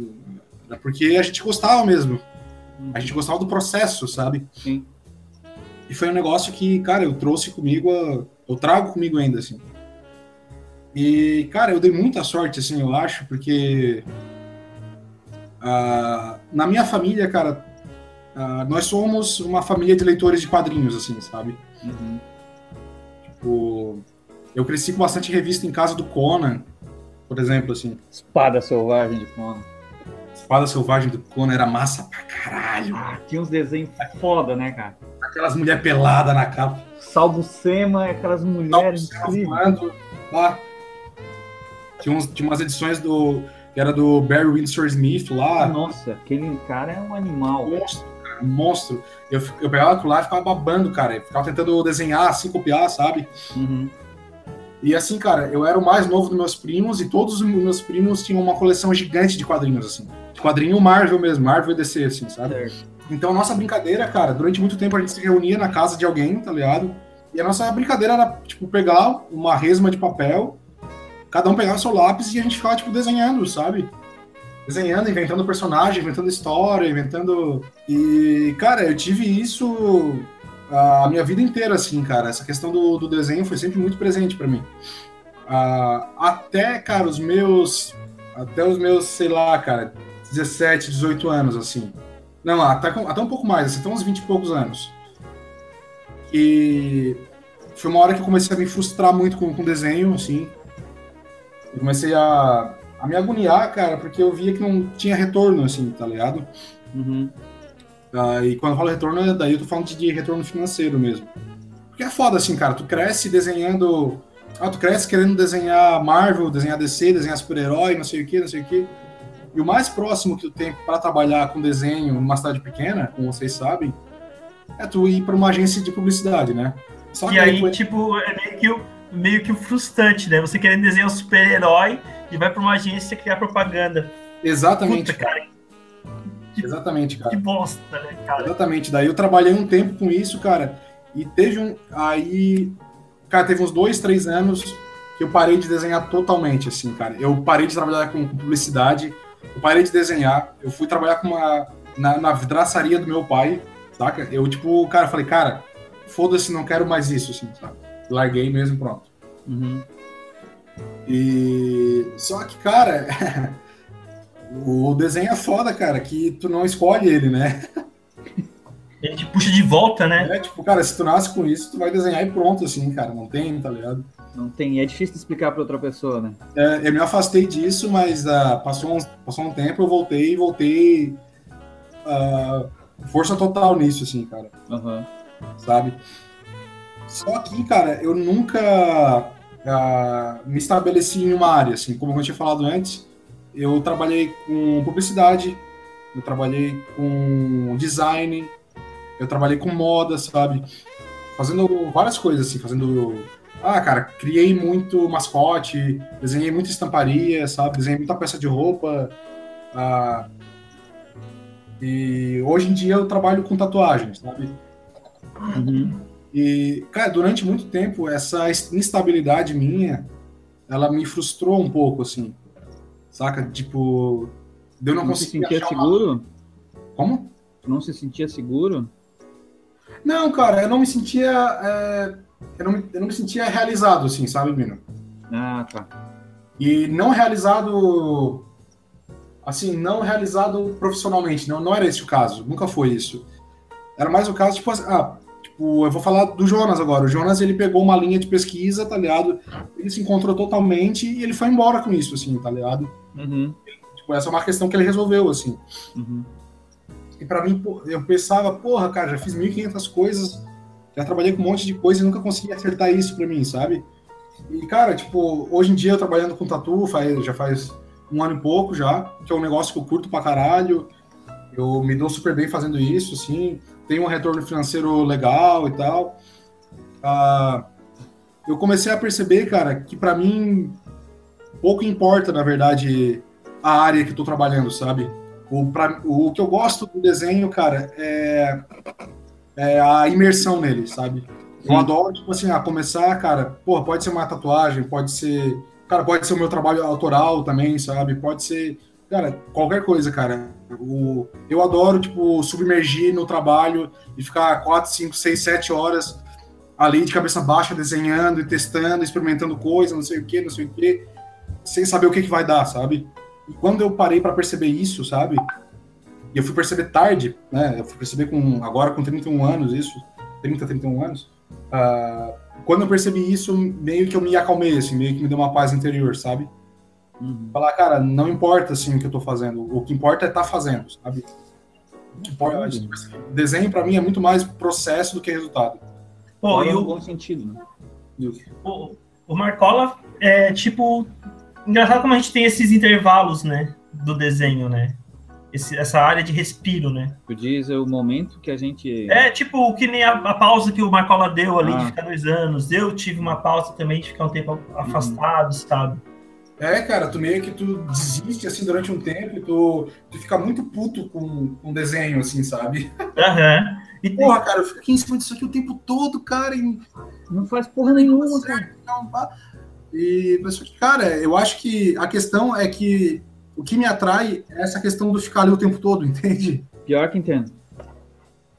é porque a gente gostava mesmo. A gente gostava do processo, sabe? Sim. E foi um negócio que, cara, eu trouxe comigo, eu trago comigo ainda, assim. E, cara, eu dei muita sorte, assim, eu acho, porque uh, na minha família, cara, uh, nós somos uma família de leitores de quadrinhos, assim, sabe? Uhum. Tipo, eu cresci com bastante revista em casa do Conan, por exemplo, assim. Espada Selvagem de Conan. Espada Selvagem do Conan era massa pra caralho. Ah, tinha uns desenhos foda, né, cara? Aquelas mulheres peladas na capa. Salvo Sema, aquelas mulheres incríveis. Lá. Tinha, uns, tinha umas edições do. que era do Barry Windsor Smith lá. Nossa, aquele cara é um animal. Monstro, cara, um monstro. Eu, eu pegava aquilo lá e ficava babando, cara. Eu ficava tentando desenhar, assim, copiar, sabe? Uhum. E assim, cara, eu era o mais novo dos meus primos e todos os meus primos tinham uma coleção gigante de quadrinhos, assim. De quadrinho Marvel mesmo, Marvel e DC, assim, sabe? Certo. Então, nossa brincadeira, cara, durante muito tempo a gente se reunia na casa de alguém, tá ligado? E a nossa brincadeira era, tipo, pegar uma resma de papel, cada um pegava seu lápis e a gente ficava, tipo, desenhando, sabe? Desenhando, inventando personagem, inventando história, inventando. E, cara, eu tive isso a minha vida inteira, assim, cara. Essa questão do, do desenho foi sempre muito presente para mim. Uh, até, cara, os meus. Até os meus, sei lá, cara, 17, 18 anos, assim. Não, até, até um pouco mais, assim, até uns 20 e poucos anos. E foi uma hora que eu comecei a me frustrar muito com, com desenho, assim. Eu comecei a, a me agoniar, cara, porque eu via que não tinha retorno, assim, tá ligado? Uhum. Uh, e quando eu falo retorno, daí eu tô falando de, de, retorno financeiro mesmo. Porque é foda, assim, cara. Tu cresce desenhando. Ah, tu cresce querendo desenhar Marvel, desenhar DC, desenhar super-herói, não sei o que, não sei o que. E o mais próximo que tu tem para trabalhar com desenho numa cidade pequena, como vocês sabem, é tu ir para uma agência de publicidade, né? Só e aí, foi... tipo, é meio que, o, meio que o frustrante, né? Você querendo desenhar um super-herói e vai para uma agência criar propaganda. Exatamente. Puta, cara. Que, Exatamente, cara. Que bosta, né, cara? Exatamente. Daí eu trabalhei um tempo com isso, cara. E teve um. Aí. Cara, teve uns dois, três anos que eu parei de desenhar totalmente, assim, cara. Eu parei de trabalhar com publicidade, eu parei de desenhar, eu fui trabalhar com uma. na, na vidraçaria do meu pai, saca? Eu, tipo, cara, falei, cara, foda-se, não quero mais isso, assim, sabe? Larguei mesmo, pronto. Uhum. E. Só que, cara. O desenho é foda, cara, que tu não escolhe ele, né? Ele te puxa de volta, né? É, tipo, cara, se tu nasce com isso, tu vai desenhar e pronto, assim, cara. Não tem, tá ligado? Não tem. É difícil explicar pra outra pessoa, né? É, eu me afastei disso, mas uh, passou, um, passou um tempo, eu voltei e voltei. Uh, força total nisso, assim, cara. Uhum. Sabe? Só que, cara, eu nunca uh, me estabeleci em uma área, assim, como eu tinha falado antes eu trabalhei com publicidade, eu trabalhei com design, eu trabalhei com moda, sabe? Fazendo várias coisas, assim, fazendo. Ah, cara, criei muito mascote, desenhei muita estamparia, sabe? Desenhei muita peça de roupa. Ah, e hoje em dia eu trabalho com tatuagens, sabe? Uhum. E, cara, durante muito tempo, essa instabilidade minha, ela me frustrou um pouco, assim. Saca? Tipo, eu não, não se sentia seguro? Uma... Como? Não se sentia seguro? Não, cara, eu não me sentia. É... Eu, não me, eu não me sentia realizado, assim, sabe, Mino? Ah, tá. E não realizado. Assim, não realizado profissionalmente. Não, não era esse o caso. Nunca foi isso. Era mais o caso, tipo, ah, Tipo, eu vou falar do Jonas agora. O Jonas, ele pegou uma linha de pesquisa, tá ligado? Ele se encontrou totalmente e ele foi embora com isso, assim, tá ligado? Uhum. Tipo, essa é uma questão que ele resolveu, assim. Uhum. E para mim, eu pensava, porra, cara, já fiz 1.500 coisas, já trabalhei com um monte de coisa e nunca consegui acertar isso para mim, sabe? E, cara, tipo, hoje em dia eu trabalhando com tatu, faz, já faz um ano e pouco já, que é um negócio que eu curto pra caralho. Eu me dou super bem fazendo isso, assim. Tem um retorno financeiro legal e tal. Ah, eu comecei a perceber, cara, que para mim pouco importa, na verdade, a área que eu tô trabalhando, sabe? O, pra, o que eu gosto do desenho, cara, é, é a imersão nele, sabe? Eu Sim. adoro, tipo assim, a começar, cara, pô, pode ser uma tatuagem, pode ser. Cara, pode ser o meu trabalho autoral também, sabe? Pode ser. Cara, qualquer coisa, cara. O, eu adoro, tipo, submergir no trabalho e ficar 4, 5, 6, 7 horas ali de cabeça baixa, desenhando e testando, experimentando coisas, não sei o que, não sei o que, sem saber o que, que vai dar, sabe? E quando eu parei para perceber isso, sabe? E eu fui perceber tarde, né? Eu fui perceber com agora com 31 anos isso, 30, 31 anos. ah, quando eu percebi isso, meio que eu me acalmei, assim, meio que me deu uma paz interior, sabe? Uhum. Falar, cara, não importa assim o que eu tô fazendo, o que importa é estar fazendo, sabe? O que importa, assim, desenho para mim é muito mais processo do que resultado. Pô, e o, bom sentido, né? o, o Marcola é tipo. Engraçado como a gente tem esses intervalos, né? Do desenho, né? Esse- essa área de respiro, né? Tu diz o momento que a gente. É tipo que nem a, a pausa que o Marcola deu ali Ah. de ficar dois anos. Eu tive uma pausa também de ficar um tempo afastado, sabe? É, cara, tu meio que tu desiste assim durante um tempo e tu, tu fica muito puto com com desenho, assim, sabe? Aham. E tem- Porra, cara, eu fico aqui em cima disso aqui o tempo todo, cara, e Não faz porra nenhuma, cara. não pá. E, mas, cara, eu acho que a questão é que o que me atrai é essa questão do ficar ali o tempo todo, entende? Pior que entendo.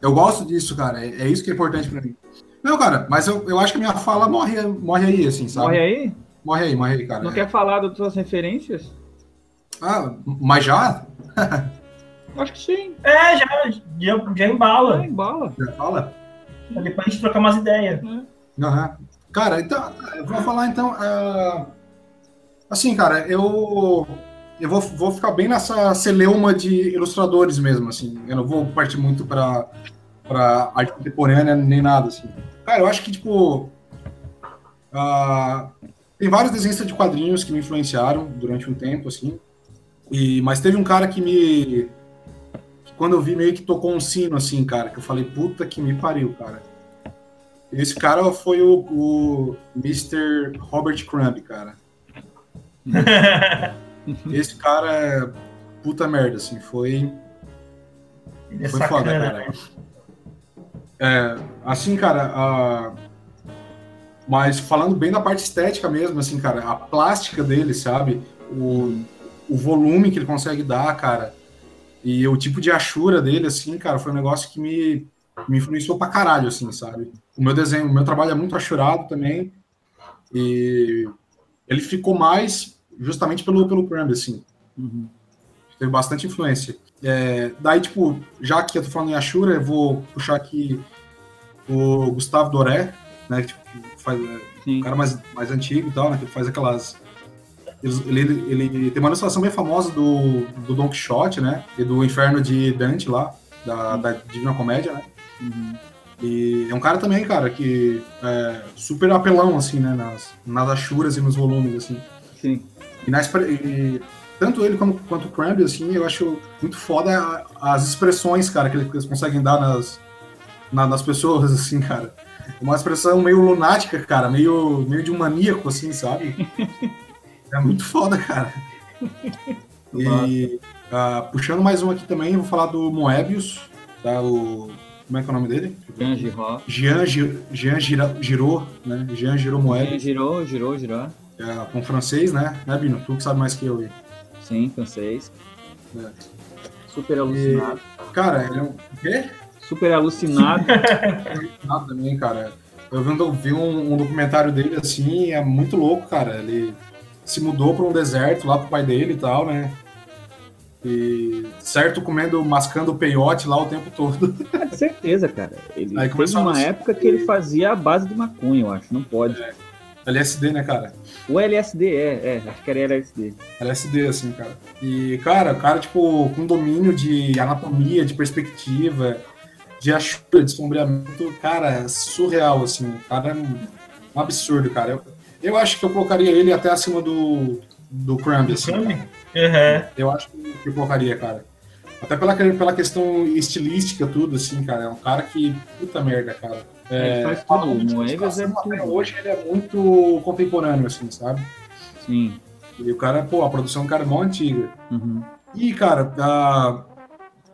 Eu gosto disso, cara, é, é isso que é importante pra mim. Não, cara, mas eu, eu acho que a minha fala morre, morre aí, assim, sabe? Morre aí? Morre aí, morre aí, cara. Não É. quer falar das tuas referências? Ah, mas já? Acho que sim. É, já, já, já embala. É, embala. Já fala? Pra Depois a gente trocar umas ideias. Aham. Cara, então, eu vou falar então. ah, assim, cara, eu eu vou, vou ficar bem nessa celeuma de ilustradores mesmo, assim. Eu não vou partir muito para para arte contemporânea nem nada, assim. Cara, eu acho que tipo ah, tem vários desenhistas de quadrinhos que me influenciaram durante um tempo, assim. E mas teve um cara que me que quando eu vi meio que tocou um sino, assim, cara, que eu falei puta que me pariu, cara. Esse cara foi o, o Mr. Robert Crumb, cara. Esse cara é puta merda, assim, foi, Ele é foi foda, cara. né? É, assim, cara, a- mas falando bem da parte estética mesmo, assim, cara, a plástica dele, sabe? O, o volume que ele consegue dar, cara, e o tipo de achura dele, assim, cara, foi um negócio que me, me influenciou pra caralho, assim, sabe? O meu desenho, o meu trabalho é muito achurado também, e ele ficou mais justamente pelo, pelo Crumb, assim, Uhum. teve bastante influência. É, daí, tipo, já que eu tô falando em Ashura, eu vou puxar aqui o Gustavo Doré, né, tipo, faz, Sim. um cara mais, mais antigo e tal, né, que faz aquelas... Ele, ele, ele tem uma ilustração bem famosa do, do Don Quixote, né, e do Inferno de Dante lá, da, da Divina Comédia, né, Uhum. e é um cara também, cara, que é super apelão, assim, né, nas, nas achuras e nos volumes, assim. Sim. E, na expre- e tanto ele como, quanto o Crumb, assim, eu acho muito foda as expressões, cara, que eles conseguem dar nas, na- nas pessoas, assim, cara. Uma expressão meio lunática, cara, meio, meio de um maníaco, assim, sabe? É muito foda, cara. E ah, puxando mais um aqui também, vou falar do Moebius, tá? O, como é que é o nome dele? Jean Giró. Jean, Jean Gira- Giraud, né? Jean Giraud Moebius, Girou, girou, girou. é, com francês, né? Né, Bino? Tu que sabe mais que eu aí. Sim, francês. É. Super alucinado. Cara, ele é um. O quê? Super alucinado. Também, cara. Eu vi, um, um, um documentário dele assim, é muito louco, cara. Ele se mudou para um deserto lá pro pai dele e tal, né? E certo comendo, mascando peiote lá o tempo todo. É, certeza, cara. Ele Aí teve uma época que ele fazia a base de maconha, eu acho. Não pode. LSD, né, cara? O LSD, é, é, acho que era LSD. LSD, assim, cara. E, cara, o cara, tipo, com domínio de anatomia, de perspectiva, de achura, de sombreamento, cara, é surreal, assim. O cara é um, absurdo, cara. Eu, eu acho que eu colocaria ele até acima do, do Crumb, assim. Uhum. Eu acho que eu colocaria, cara. Até pela, pela questão estilística, tudo, assim, cara. É um cara que. Puta merda, cara. É, ele faz tudo. O Moebius é tudo. Hoje ele é muito contemporâneo, assim, sabe? Sim. E o cara, pô, a produção é um cara mó antiga. Uhum. E, cara, uh,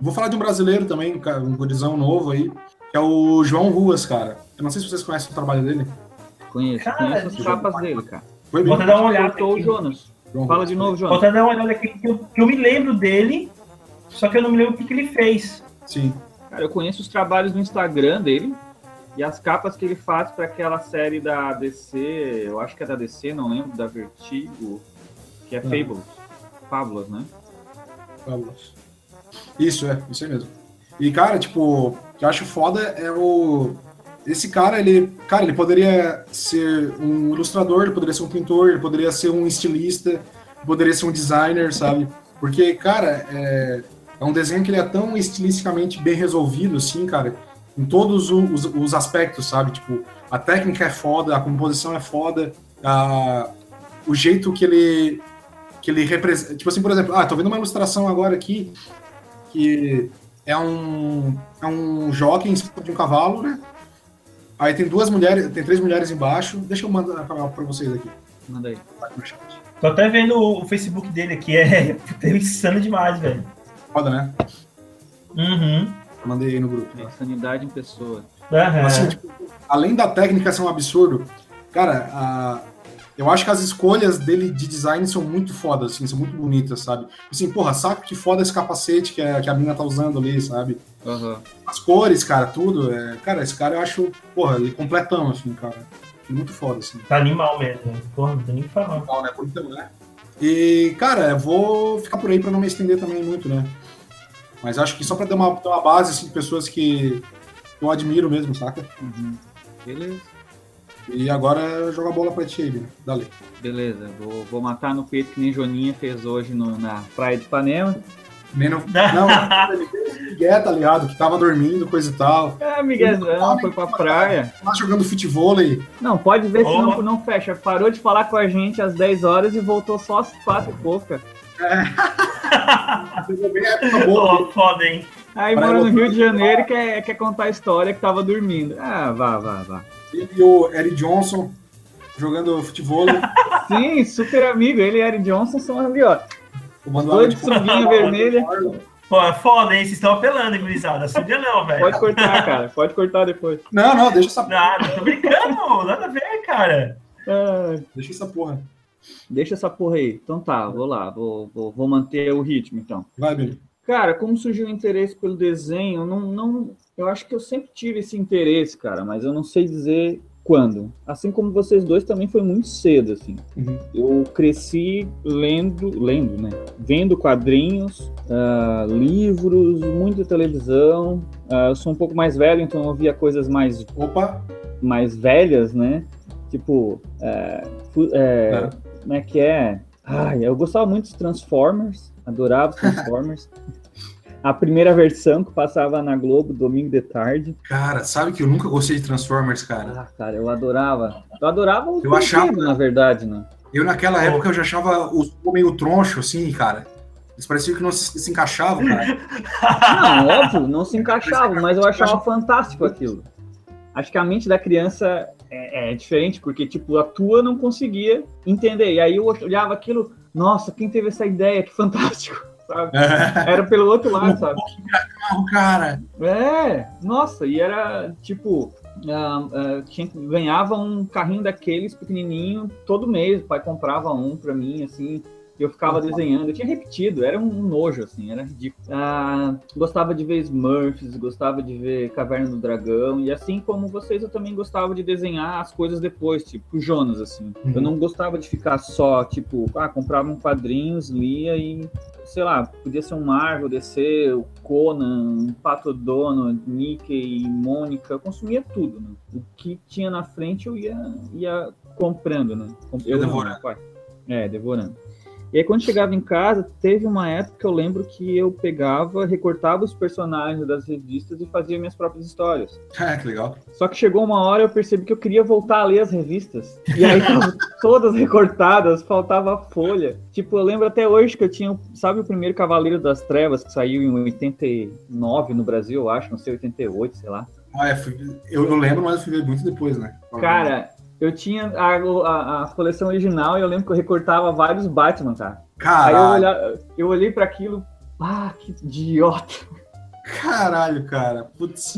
vou falar de um brasileiro também, um gurizão novo aí, que é o João Ruas, cara. Eu não sei se vocês conhecem o trabalho dele. Conheço, cara, conheço as capas dele, cara. Foi Vou até dar uma olhada. o Jonas. João Fala de novo, Jonas. Vou dar uma olhada aqui, que eu, que eu me lembro dele, só que eu não me lembro o que, que ele fez. Sim. Cara, eu conheço os trabalhos no Instagram dele e as capas que ele faz para aquela série da DC, eu acho que é da DC, não lembro, da Vertigo, que é Fables. Fábulas, né? Fábulas. Isso, é, isso aí mesmo. E, cara, tipo, que eu acho foda é o. Esse cara, ele. Cara, ele poderia ser um ilustrador, ele poderia ser um pintor, ele poderia ser um estilista, poderia ser um designer, sabe? Porque, cara, é, é um desenho que ele é tão estilisticamente bem resolvido, assim, cara, em todos os, os, aspectos, sabe? Tipo, a técnica é foda, a composição é foda, a, o jeito que ele que ele representa, tipo assim, por exemplo, ah, tô vendo uma ilustração agora aqui que é um é um jockey em cima de um cavalo, né? Aí tem duas mulheres, tem três mulheres embaixo. Deixa eu mandar para vocês aqui. Manda aí. Tô até vendo o Facebook dele aqui, é, é insano demais, velho. Foda, né? Uhum. Mandei aí no grupo. É insanidade em pessoa. Uhum. Assim, tipo, além da técnica ser um absurdo, cara, a, eu acho que as escolhas dele de design são muito fodas, assim, são muito bonitas, sabe? Assim, porra, saco que foda esse capacete que a, que a mina tá usando ali, sabe? Uhum. As cores, cara, tudo. É... Cara, esse cara eu acho, porra, ele completão, assim, cara. Muito foda, assim. Tá animal mesmo. Porra, não tem nem o que falar. Animal, né? Bonitão, né? E, cara, eu vou ficar por aí pra não me estender também muito, né? Mas acho que só pra dar uma, dar uma base, assim, de pessoas que eu admiro mesmo, saca? Uhum. Beleza. E agora joga bola pra ti né? Dale. Beleza, vou, vou matar no peito que nem Joninha fez hoje no, na Praia de Ipanema. Nem no, não, ele fez Miguel, tá ligado? Que tava dormindo, coisa e tal. É, Miguel não, foi pra praia. Lá jogando futebol aí. Não, pode ver, oh. senão não fecha. Parou de falar com a gente às 10 horas e voltou só às 4 e pouca. É. oh, foda, hein? Aí mora no Rio de Janeiro e quer, quer contar a história que tava dormindo. Ah, vá, vá, vá. Ele e o Eric Johnson jogando futebol. Sim, super amigo. Ele e Eric Johnson são ali, ó. Dois de sunguinha vermelha. Pô, é foda, hein? Vocês estão apelando, gurizada. Suja não, velho. Pode cortar, cara. Pode cortar depois. Não, não, deixa essa porra. Nada, tô brincando. Nada a ver, cara. É... Deixa essa porra. Deixa essa porra aí. Então tá, vou lá. Vou, vou, vou manter o ritmo, então. Vai, Billy. Cara, como surgiu o interesse pelo desenho? Não, não, eu acho que eu sempre tive esse interesse, cara, mas eu não sei dizer quando. Assim como vocês dois também foi muito cedo, assim. Uhum. Eu cresci lendo, lendo, né? Vendo quadrinhos, uh, livros, muita televisão. Uh, eu sou um pouco mais velho, então eu via coisas mais. Opa! Mais velhas, né? Tipo. Uh, é, como é que é? Ai, eu gostava muito de Transformers, adorava Transformers. a primeira versão que passava na Globo, domingo de tarde. Cara, sabe que eu nunca gostei de Transformers, cara? Ah, cara, eu adorava. Eu adorava o eu achava, na verdade, né? Eu naquela oh. época eu já achava os meio troncho, assim, cara. Eles pareciam que não se, se encaixavam, cara. Não, óbvio, não se encaixavam, mas eu achava fantástico aquilo. Acho que a mente da criança é, é diferente, porque, tipo, a tua não conseguia entender. E aí eu olhava aquilo, nossa, quem teve essa ideia? Que fantástico sabe? Era pelo outro lado, sabe? Carro, cara. É, nossa, e era tipo. Uh, uh, tinha, ganhava um carrinho daqueles pequenininho todo mês, o pai comprava um para mim, assim, eu ficava desenhando, eu tinha repetido, era um nojo, assim, era ridículo. Ah, gostava de ver Smurfs, gostava de ver Caverna do Dragão, e assim como vocês, eu também gostava de desenhar as coisas depois, tipo Jonas, assim. Uhum. Eu não gostava de ficar só, tipo, ah, comprava um quadrinhos, lia e sei lá, podia ser um Marvel, DC, o Conan, um Pato Dono, Mickey, Mônica, eu consumia tudo, né? O que tinha na frente eu ia, ia comprando, né? Eu devorando. É, devorando. E aí, quando chegava em casa, teve uma época que eu lembro que eu pegava, recortava os personagens das revistas e fazia minhas próprias histórias. É, que legal. Só que chegou uma hora eu percebi que eu queria voltar a ler as revistas. E aí, todas recortadas, faltava folha. Tipo, eu lembro até hoje que eu tinha, sabe, o primeiro Cavaleiro das Trevas, que saiu em 89 no Brasil, eu acho, não sei, 88, sei lá. Ah, é, eu, eu lembro, mas eu fui ver muito depois, né? Cara, eu tinha a, a- a coleção original e eu lembro que eu recortava vários Batman, cara. Aí eu, Caralho, eu olhei pra aquilo, ah, que idiota. caralho, cara. Putz.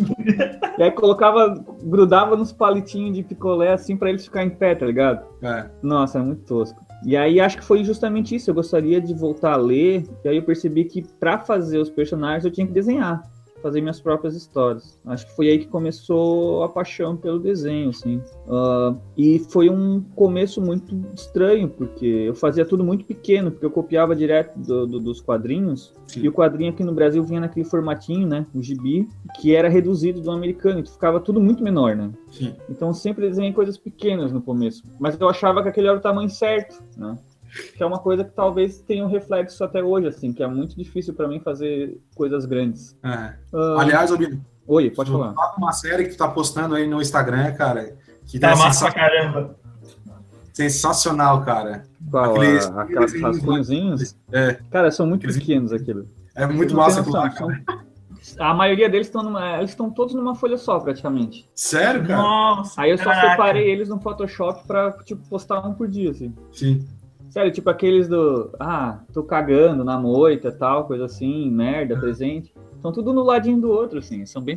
E aí colocava, grudava nos palitinhos de picolé assim pra eles ficarem em pé, tá ligado? É. Nossa, é muito tosco. E aí acho que foi justamente isso. Eu gostaria de voltar a ler, e aí eu percebi que pra fazer os personagens eu tinha que desenhar, fazer minhas próprias histórias. Acho que foi aí que começou a paixão pelo desenho, assim. Ah, e foi um começo muito estranho, porque eu fazia tudo muito pequeno, porque eu copiava direto do- do- dos quadrinhos. Sim. E o quadrinho aqui no Brasil vinha naquele formatinho, né? O gibi, que era reduzido do americano, então ficava tudo muito menor, né? Sim. Então eu sempre desenhei coisas pequenas no começo, mas eu achava que aquele era o tamanho certo, né? Que é uma coisa que talvez tenha um reflexo até hoje, assim, que é muito difícil pra mim fazer coisas grandes. É. Ah, Aliás, Albino, Oi, pode falar. tá com uma série que tu tá postando aí no Instagram, cara, que Tá é massa pra caramba. sensacional, cara. Qual? aqueles- a- aquelas aqueles- rascunhozinhos? É. Cara, são muito Aqueles- pequenos aquilo. É muito massa aquilo lá, cara. são- A maioria deles estão numa. Eles estão todos numa folha só, praticamente. Sério, cara? Nossa, Aí eu só caraca. separei eles no Photoshop pra, tipo, postar um por dia, assim. Sim. Sério, tipo aqueles do. Ah, tô cagando na moita tal, coisa assim, merda, presente. São tudo no ladinho do outro, assim, são bem.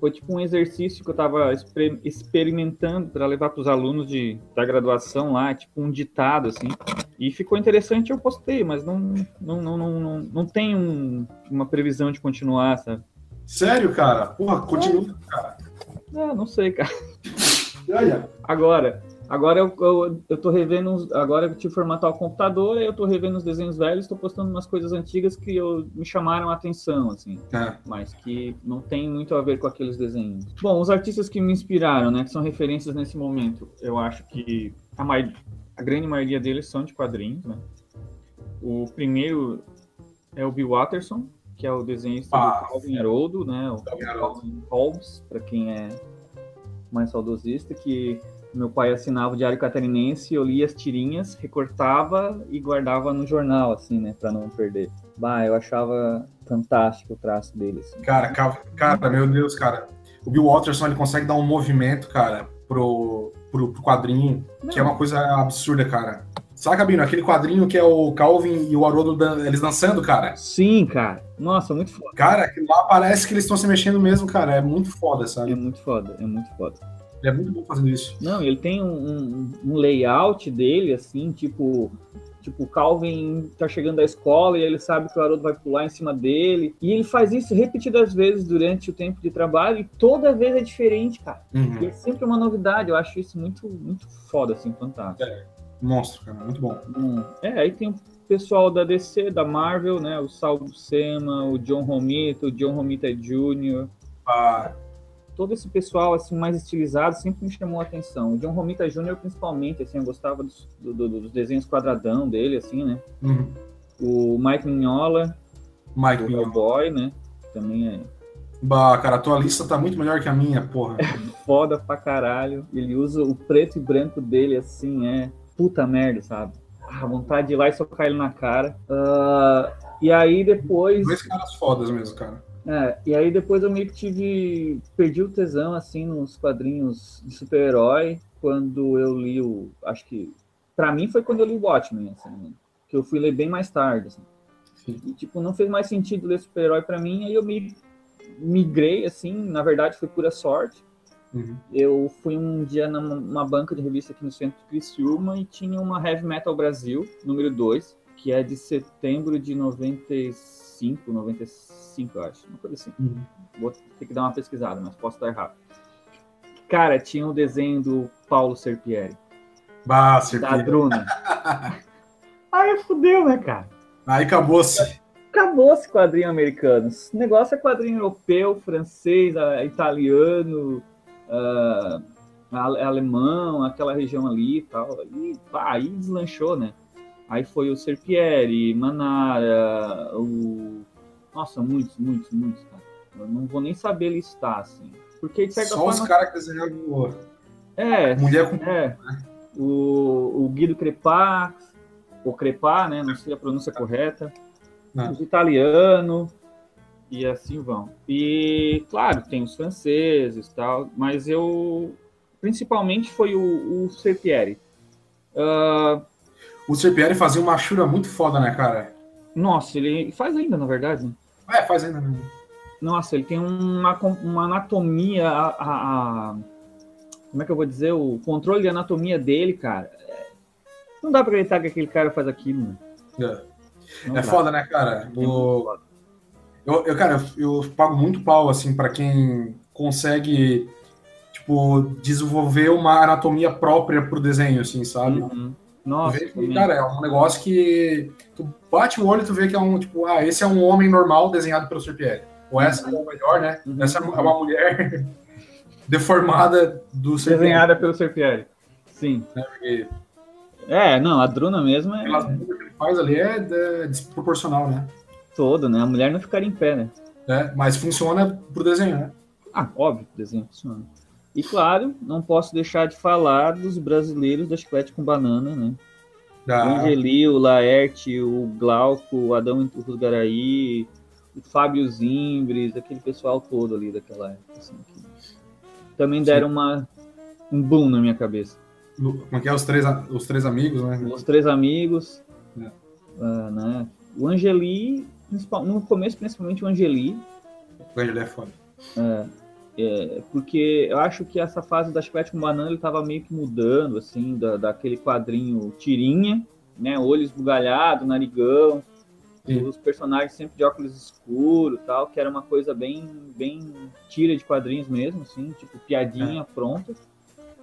Foi tipo um exercício que eu tava exper- experimentando para levar para os alunos de, da graduação lá, tipo um ditado, assim. E ficou interessante, eu postei, mas não, não, não, não, não, não tem um- uma previsão de continuar, sabe? Sério, cara? Porra, continua. Ah, não sei, cara. Olha. Agora, agora eu, eu, eu tô revendo, uns- agora eu tive que formatar o computador, eu tô revendo os desenhos velhos, tô postando umas coisas antigas que eu, me chamaram a atenção, assim, É. mas que não tem muito a ver com aqueles desenhos. Bom, os artistas que me inspiraram, né, que são referências nesse momento, eu acho que a, mai- a grande maioria deles são de quadrinhos, né. O primeiro é o Bill Watterson, que é o desenhista Ah, do Calvin Haroldo, né, o Calvin Haroldo. Calvin Hobbes, para quem é mais saudosista, que meu pai assinava o Diário Catarinense, eu lia as tirinhas, recortava e guardava no jornal, assim, né, para não perder. Bah, eu achava fantástico o traço dele, assim. Cara, ca- cara, meu Deus, cara. O Bill Watterson, ele consegue dar um movimento, cara, pro, pro, pro quadrinho, que é uma coisa absurda, cara. Saca, Bino? Aquele quadrinho que é o Calvin e o Haroldo, dan- eles dançando, cara. Sim, cara. Nossa, muito foda. Cara, lá parece que eles estão se mexendo mesmo, cara. É muito foda, É sabe? muito foda, é muito foda. Ele é muito bom fazendo isso. Não, ele tem um, um- um layout dele, assim, tipo. Tipo, o Calvin tá chegando da escola e ele sabe que o Haroldo vai pular em cima dele. E ele faz isso repetidas vezes durante o tempo de trabalho e toda vez é diferente, cara. E Uhum. é sempre uma novidade. Eu acho isso muito, muito foda, assim, fantástico. Monstro, cara. Muito bom. Hum, É, aí tem o pessoal da DC, da Marvel, né? O Sal Buscema, o John Romita, o John Romita Jr. Ah, todo esse pessoal assim mais estilizado sempre me chamou a atenção. O John Romita Jr. principalmente, assim, eu gostava dos, do- do- dos desenhos quadradão dele, assim, né? uhum. O Mike Mignola, Mike Mignola. Hellboy, né? Também é Bah, cara, a tua lista tá muito melhor que a minha, porra. foda pra caralho. Ele usa o preto e branco dele, assim, é puta merda, sabe? Ah, vontade de ir lá e socar ele na cara. Ah, e aí depois... Dois caras fodas mesmo, cara. É, e aí depois eu meio que tive. Perdi o tesão, assim, nos quadrinhos de super-herói, quando eu li o. Acho que. Pra mim foi quando eu li o Watchmen, assim? Que eu fui ler bem mais tarde, assim. Sim. E, tipo, não fez mais sentido ler super-herói pra mim, aí eu me migrei, assim, na verdade foi pura sorte. Uhum. Eu fui um dia numa numa banca de revista aqui no centro de Criciúma e tinha uma Heavy Metal Brasil, número 2, que é de setembro de 95, 95, eu acho, uma coisa assim. Uhum. Vou ter que dar uma pesquisada, mas posso estar errado. Cara, tinha o desenho do Paulo Serpieri, Bah, da certeza. Druna. Aí fudeu, né, cara? Aí acabou-se. Acabou esse quadrinho americano. Esse negócio é quadrinho europeu, francês, italiano, ale- alemão, aquela região ali e tal. E pá, aí deslanchou, né? Aí foi o Serpieri, Manara, o. Nossa, muitos, muitos, muitos, cara. Eu não vou nem saber listar, assim. Porque de certa Só forma. os caras que desenharam o É, Mulher com. é. O, o Guido Crepá, ou Crepá, né? Não sei a pronúncia correta. Ah. Os italianos, e assim vão. E, claro, tem os franceses e tal, mas eu. Principalmente foi o, o Serpieri. Ah, O Serpieri fazia uma chura muito foda, né, cara? nossa, ele faz ainda, na verdade. É, faz ainda mesmo. Nossa, ele tem uma, uma anatomia, a, a- a- como é que eu vou dizer? O controle de anatomia dele, cara. é- Não dá pra acreditar que aquele cara faz aquilo, né? É, Não é dá. foda, né, cara? É O... Eu, eu, cara, eu, eu pago muito pau, assim, pra quem consegue, tipo, desenvolver uma anatomia própria pro desenho, assim, sabe? Uhum. Tu Nossa, vê que, também. cara, é um negócio que tu bate o olho e tu vê que é um, tipo, ah, esse é um homem normal desenhado pelo Serpieri. Ou essa é o melhor, né? Uhum. Essa é uma mulher deformada do Serpieri. desenhada pelo Serpieri. Sim. Porque É, não, a Druna mesmo é aquelas que ele faz ali é, é desproporcional, né? todo, né? A mulher não ficaria em pé, né? É, mas funciona pro desenho, né? Ah, óbvio que o desenho funciona. E claro, não posso deixar de falar dos brasileiros da Chiclete com Banana, né? O Da, Angeli, o Laerte, o Glauco, o Adão Rusgaraí, o Fábio Zimbres, aquele pessoal todo ali daquela época. assim, também deram uma, um boom na minha cabeça. como é que é? Os três, os três amigos, né? Os três amigos, É. ah, né? O Angeli, no começo principalmente o Angeli, O Angeli é foda. é, porque eu acho que essa fase da Chiclete com Banana ele tava meio que mudando, assim, da, daquele quadrinho tirinha, né? Olho esbugalhado, narigão, Sim. os personagens sempre de óculos escuros tal, que era uma coisa bem, bem tira de quadrinhos mesmo, assim, tipo piadinha pronta,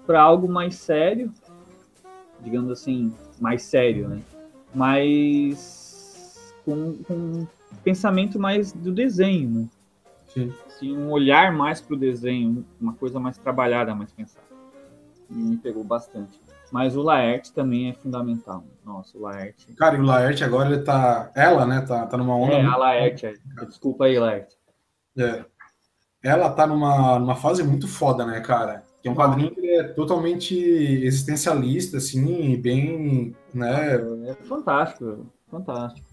para algo mais sério, digamos assim, mais sério, né? Mas com, com um pensamento mais do desenho, né? Sim. Assim, um olhar mais pro desenho, uma coisa mais trabalhada, mais pensada. E me pegou bastante. Mas o Laerte também é fundamental. Nossa, o Laerte. Cara, e o Laerte agora ele tá. Ela, né? Tá, tá numa onda. É, muito- a Laerte. Desculpa aí, Laerte. É. Ela tá numa, numa fase muito foda, né, cara? Que é um quadrinho que é totalmente existencialista, assim, e bem, né? É fantástico, fantástico.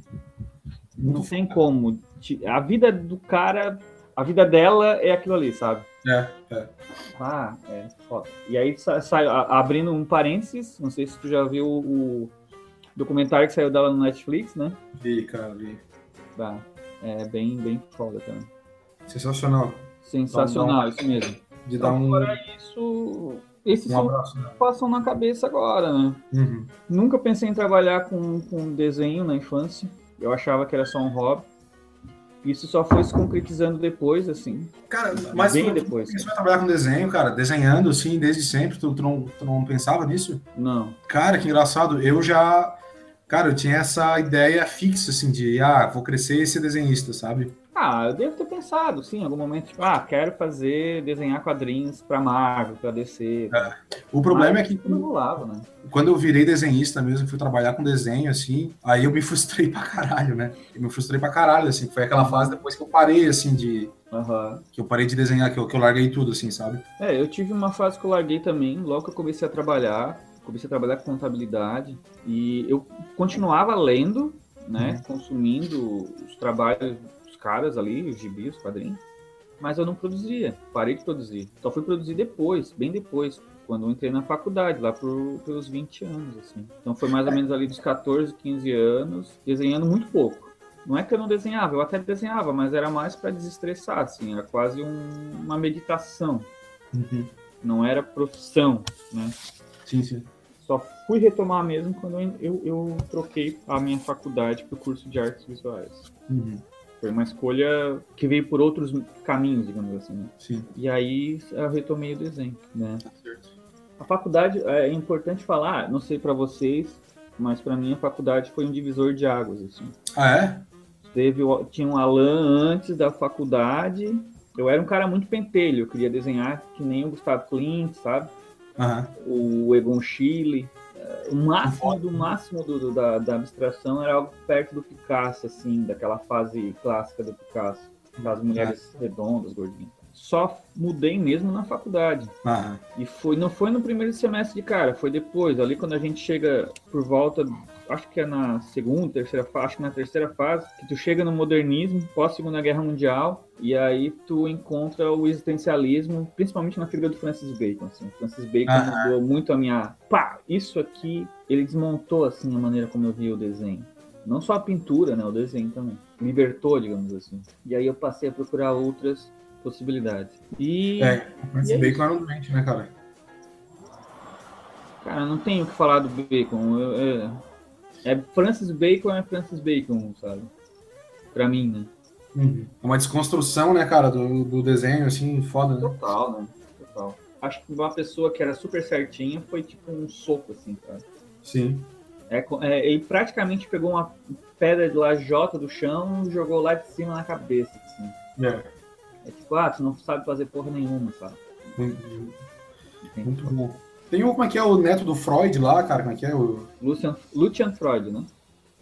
Não tem como. A vida do cara, a vida dela é aquilo ali, sabe? É, é. Ah, é foda. E aí sa- sai, abrindo um parênteses, não sei se tu já viu o documentário que saiu dela no Netflix, né? Vi, cara, vi. Tá. É bem, bem foda também. Sensacional. Sensacional, isso mesmo. De dar um, Fora isso, esses um são abraço. Né? passam na cabeça agora, né? Uhum. Nunca pensei em trabalhar com, com desenho na infância. Eu achava que era só um hobby. Isso só foi se concretizando depois, assim. Cara, mas Bem tu, depois. pensou em trabalhar com desenho, cara? Desenhando, assim, desde sempre? Tu, tu, não, tu não pensava nisso? Não. Cara, que engraçado. Eu já. Cara, eu tinha essa ideia fixa, assim, de, ah, vou crescer e ser desenhista, sabe? Ah, eu devo ter pensado, sim, em algum momento, tipo, ah, quero fazer, desenhar quadrinhos pra Marvel, pra DC. O problema é que Não rolava, né? quando eu virei desenhista mesmo, fui trabalhar com desenho, assim, aí eu me frustrei pra caralho, né? Eu me frustrei pra caralho, assim. Foi aquela fase depois que eu parei, assim, de. Aham. Que eu parei de desenhar, que eu, que eu larguei tudo, assim, sabe? É, eu tive uma fase que eu larguei também, logo que eu comecei a trabalhar, comecei a trabalhar com contabilidade, e eu continuava lendo, né, consumindo os trabalhos caras ali, os gibis, os quadrinhos, mas eu não produzia, parei de produzir. Só fui produzir depois, bem depois, quando eu entrei na faculdade, lá por, pelos 20 anos, assim. Então foi mais ou menos ali dos 14, 15 anos, desenhando muito pouco. Não é que eu não desenhava, eu até desenhava, mas era mais para desestressar, assim, era quase um- uma meditação não era profissão, né? Sim, sim. Só fui retomar mesmo quando eu, eu, eu troquei a minha faculdade para o curso de artes visuais. Uhum. Foi uma escolha que veio por outros caminhos, digamos assim. né? Sim. E aí eu retomei o desenho, né? Tá certo. A faculdade, é importante falar, não sei para vocês, mas para mim a faculdade foi um divisor de águas, assim. Ah, é? Teve, tinha um Alan antes da faculdade. Eu era um cara muito pentelho, eu queria desenhar que nem o Gustavo Klimt, sabe? Aham. o Egon Schiele. O máximo do máximo do, do- da, da abstração era algo perto do Picasso, assim, daquela fase clássica do Picasso, das mulheres redondas, gordinhas. Só mudei mesmo na faculdade. Aham. E foi, não foi no primeiro semestre de cara, foi depois, ali quando a gente chega por volta, acho que é na segunda, terceira fase, acho que na terceira fase, que tu chega no modernismo, pós Segunda Guerra Mundial, e aí tu encontra o existencialismo, principalmente na figura do Francis Bacon, assim. Francis Bacon mudou muito a minha, pá, isso aqui, ele desmontou assim a maneira como eu via o desenho. Não só a pintura, né, o desenho também. Libertou, digamos assim. E aí eu passei a procurar outras possibilidades. E É, o Francis E é Bacon era um doente, né, cara? Cara, não tenho o que falar do Bacon. Eu- eu- é Francis Bacon é Francis Bacon, sabe? Pra mim, né? Uhum. É uma desconstrução, né, cara, do, do desenho, assim, foda, né? Total, né? Total. Acho que uma pessoa que era super certinha foi tipo um soco, assim, cara. Sim. É, é, ele praticamente pegou uma pedra de lajota do chão e jogou lá de cima na cabeça, assim. É. É tipo, ah, tu não sabe fazer porra nenhuma, sabe? Muito, muito bom. Tem o, como é que é o neto do Freud lá, cara? Como é que é o Lucian, Lucian Freud, né?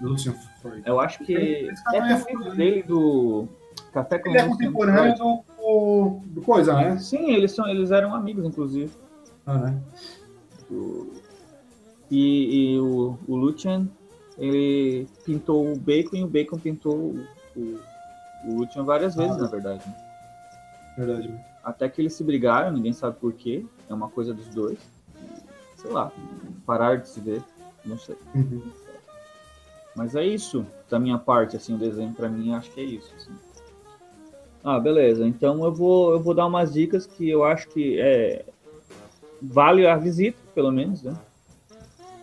Lucian Freud? Eu acho que Esse cara é é um né? dele do Café com Ele é contemporâneo do, do, do coisa, né? Sim, eles, são, eles eram amigos, inclusive. Ah, né? O- E, e o, o Lucian, ele pintou o Bacon e o Bacon pintou o, o, o Lucian várias vezes, Ah. na verdade. Verdade. né? Até que eles se brigaram, ninguém sabe por quê. É uma coisa dos dois. Sei lá, parar de se ver, não sei. Uhum. Mas é isso, da minha parte, assim, o desenho pra mim, acho que é isso. assim. Ah, beleza. Então eu vou, eu vou dar umas dicas que eu acho que é, vale a visita, pelo menos, né?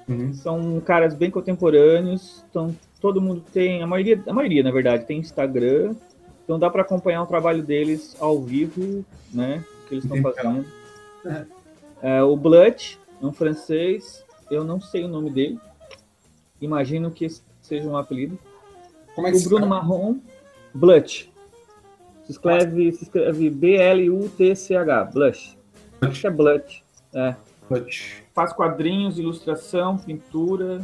Uhum. São caras bem contemporâneos, então todo mundo tem, a maioria, a maioria na verdade, tem Instagram, então dá para acompanhar o trabalho deles ao vivo, né? O que eles estão fazendo. É. É, o Blunt é um francês, eu não sei o nome dele, imagino que seja um apelido. Como é que O Bruno chama? Marrom, Blush. Se escreve, se escreve B-L-U-T-C-H, Blush. Acho que é Blush. É. Butch. Faz quadrinhos, ilustração, pintura.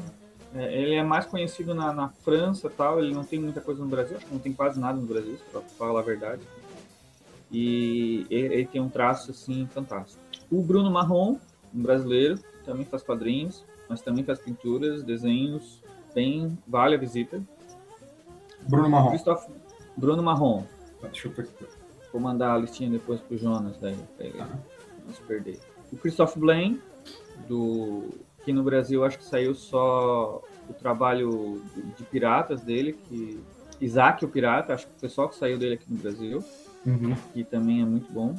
É, ele é mais conhecido na, na França tal. Ele não tem muita coisa no Brasil, acho que não tem quase nada no Brasil, pra falar a verdade. E ele, ele tem um traço assim fantástico. O Bruno Marrom, um brasileiro, também faz quadrinhos, mas também faz pinturas, desenhos, bem vale a visita. Bruno Marrom. Christoph Bruno Marrom. Tá, Deixa eu. Vou mandar a listinha depois pro Jonas, daí, pra ele Tá. não se perder. O Christoph Blaine, do aqui no Brasil acho que saiu só o trabalho de piratas dele, que Isaac o Pirata, acho que o pessoal que saiu dele aqui no Brasil, Uhum. que também é muito bom.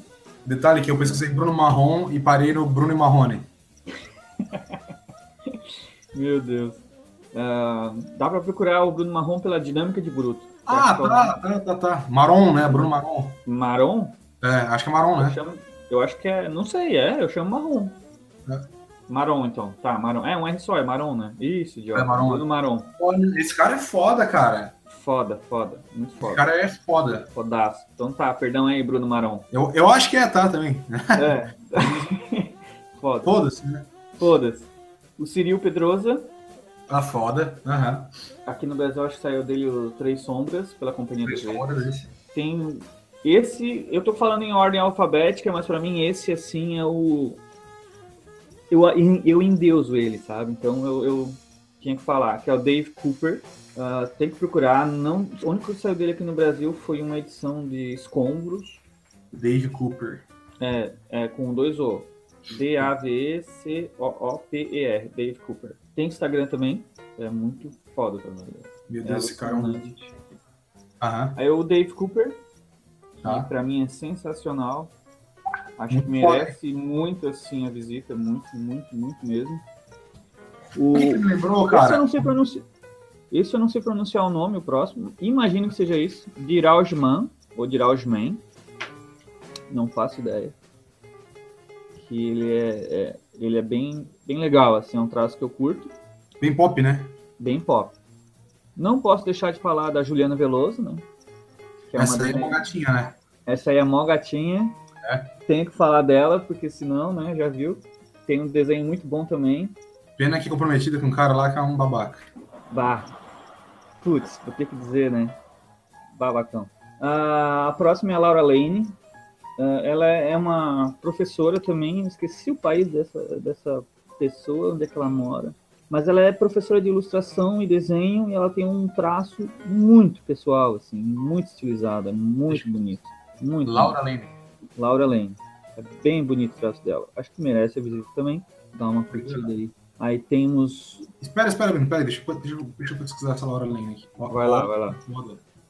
Detalhe que eu pesquisei Bruno Marrom e parei no Bruno e Marrone. Meu Deus. Ah, dá pra procurar o Bruno Marrom pela dinâmica de Bruto. Ah, é tá, tá, tá, tá. Marom, né? Bruno Marrom. Marom? É, acho que é Marom, Eu, né? chamo, eu acho que é. Não sei, é, eu chamo Marrom. É. Então. Tá, Marom. É um R só, é Marom, né? Isso, idiota. É Marom. Bruno Marom. Olha, Esse cara é foda, cara. Foda, foda. Muito foda. cara é foda. Fodaço. Então tá, perdão aí, Bruno Marom. Eu, eu acho que é, tá, também. É. foda. Foda-se, né? Foda-se. O Ciril Pedrosa, Tá foda. Aham. aqui no Brasil acho que saiu dele o Três Sombras, pela Companhia Três do fodas esse. Tem esse, eu tô falando em ordem alfabética, mas pra mim esse assim é o eu eu endeuso ele, sabe? Então eu, eu tinha que falar que é o Dave Cooper. Ah, tem que procurar. Não, o único que saiu dele aqui no Brasil foi uma edição de Escombros, Dave Cooper. é, é com dois O. D-A-V-E-C-O-O-P-E-R, Dave Cooper. Tem Instagram também, é muito foda também. Meu É Deus, esse cara é um. Aham. Aí o Dave Cooper, Tá. que pra mim é sensacional. Acho Muito que merece muito assim a visita, muito, muito, muito mesmo. O, que, que me lembrou, esse eu cara? não sei pronunciar. Esse eu não sei pronunciar o nome, o próximo. Imagino que seja isso. Diraujman, ou Diraujman. Não faço ideia. Que ele é, é- ele é bem, bem legal, assim, é um traço que eu curto. Bem pop, né? Bem pop. Não posso deixar de falar da Juliana Veloso, né? É Essa aí é uma gatinha, né? essa aí é mó gatinha. É. Tenho que falar dela, porque senão, né, já viu. Tem um desenho muito bom também. Pena que comprometida com um cara lá que é um babaca. Bah. Putz, vou ter que dizer, né? Babacão. Ah, a próxima é a Laura Lane. Ah, ela é uma professora também, esqueci o país dessa, dessa pessoa, onde é que ela mora. Mas ela é professora de ilustração e desenho e ela tem um traço muito pessoal, assim, muito estilizado, é muito bonito. Muito Laura bonito. Lane. Laura Lane. É bem bonito o traço dela. Acho que merece a visita também. Dá uma curtida aí. Aí temos. Espera, espera, Bruno, pera aí, deixa, eu- deixa, deixa eu pesquisar essa Laura Lane aqui. Vai lá, vai lá.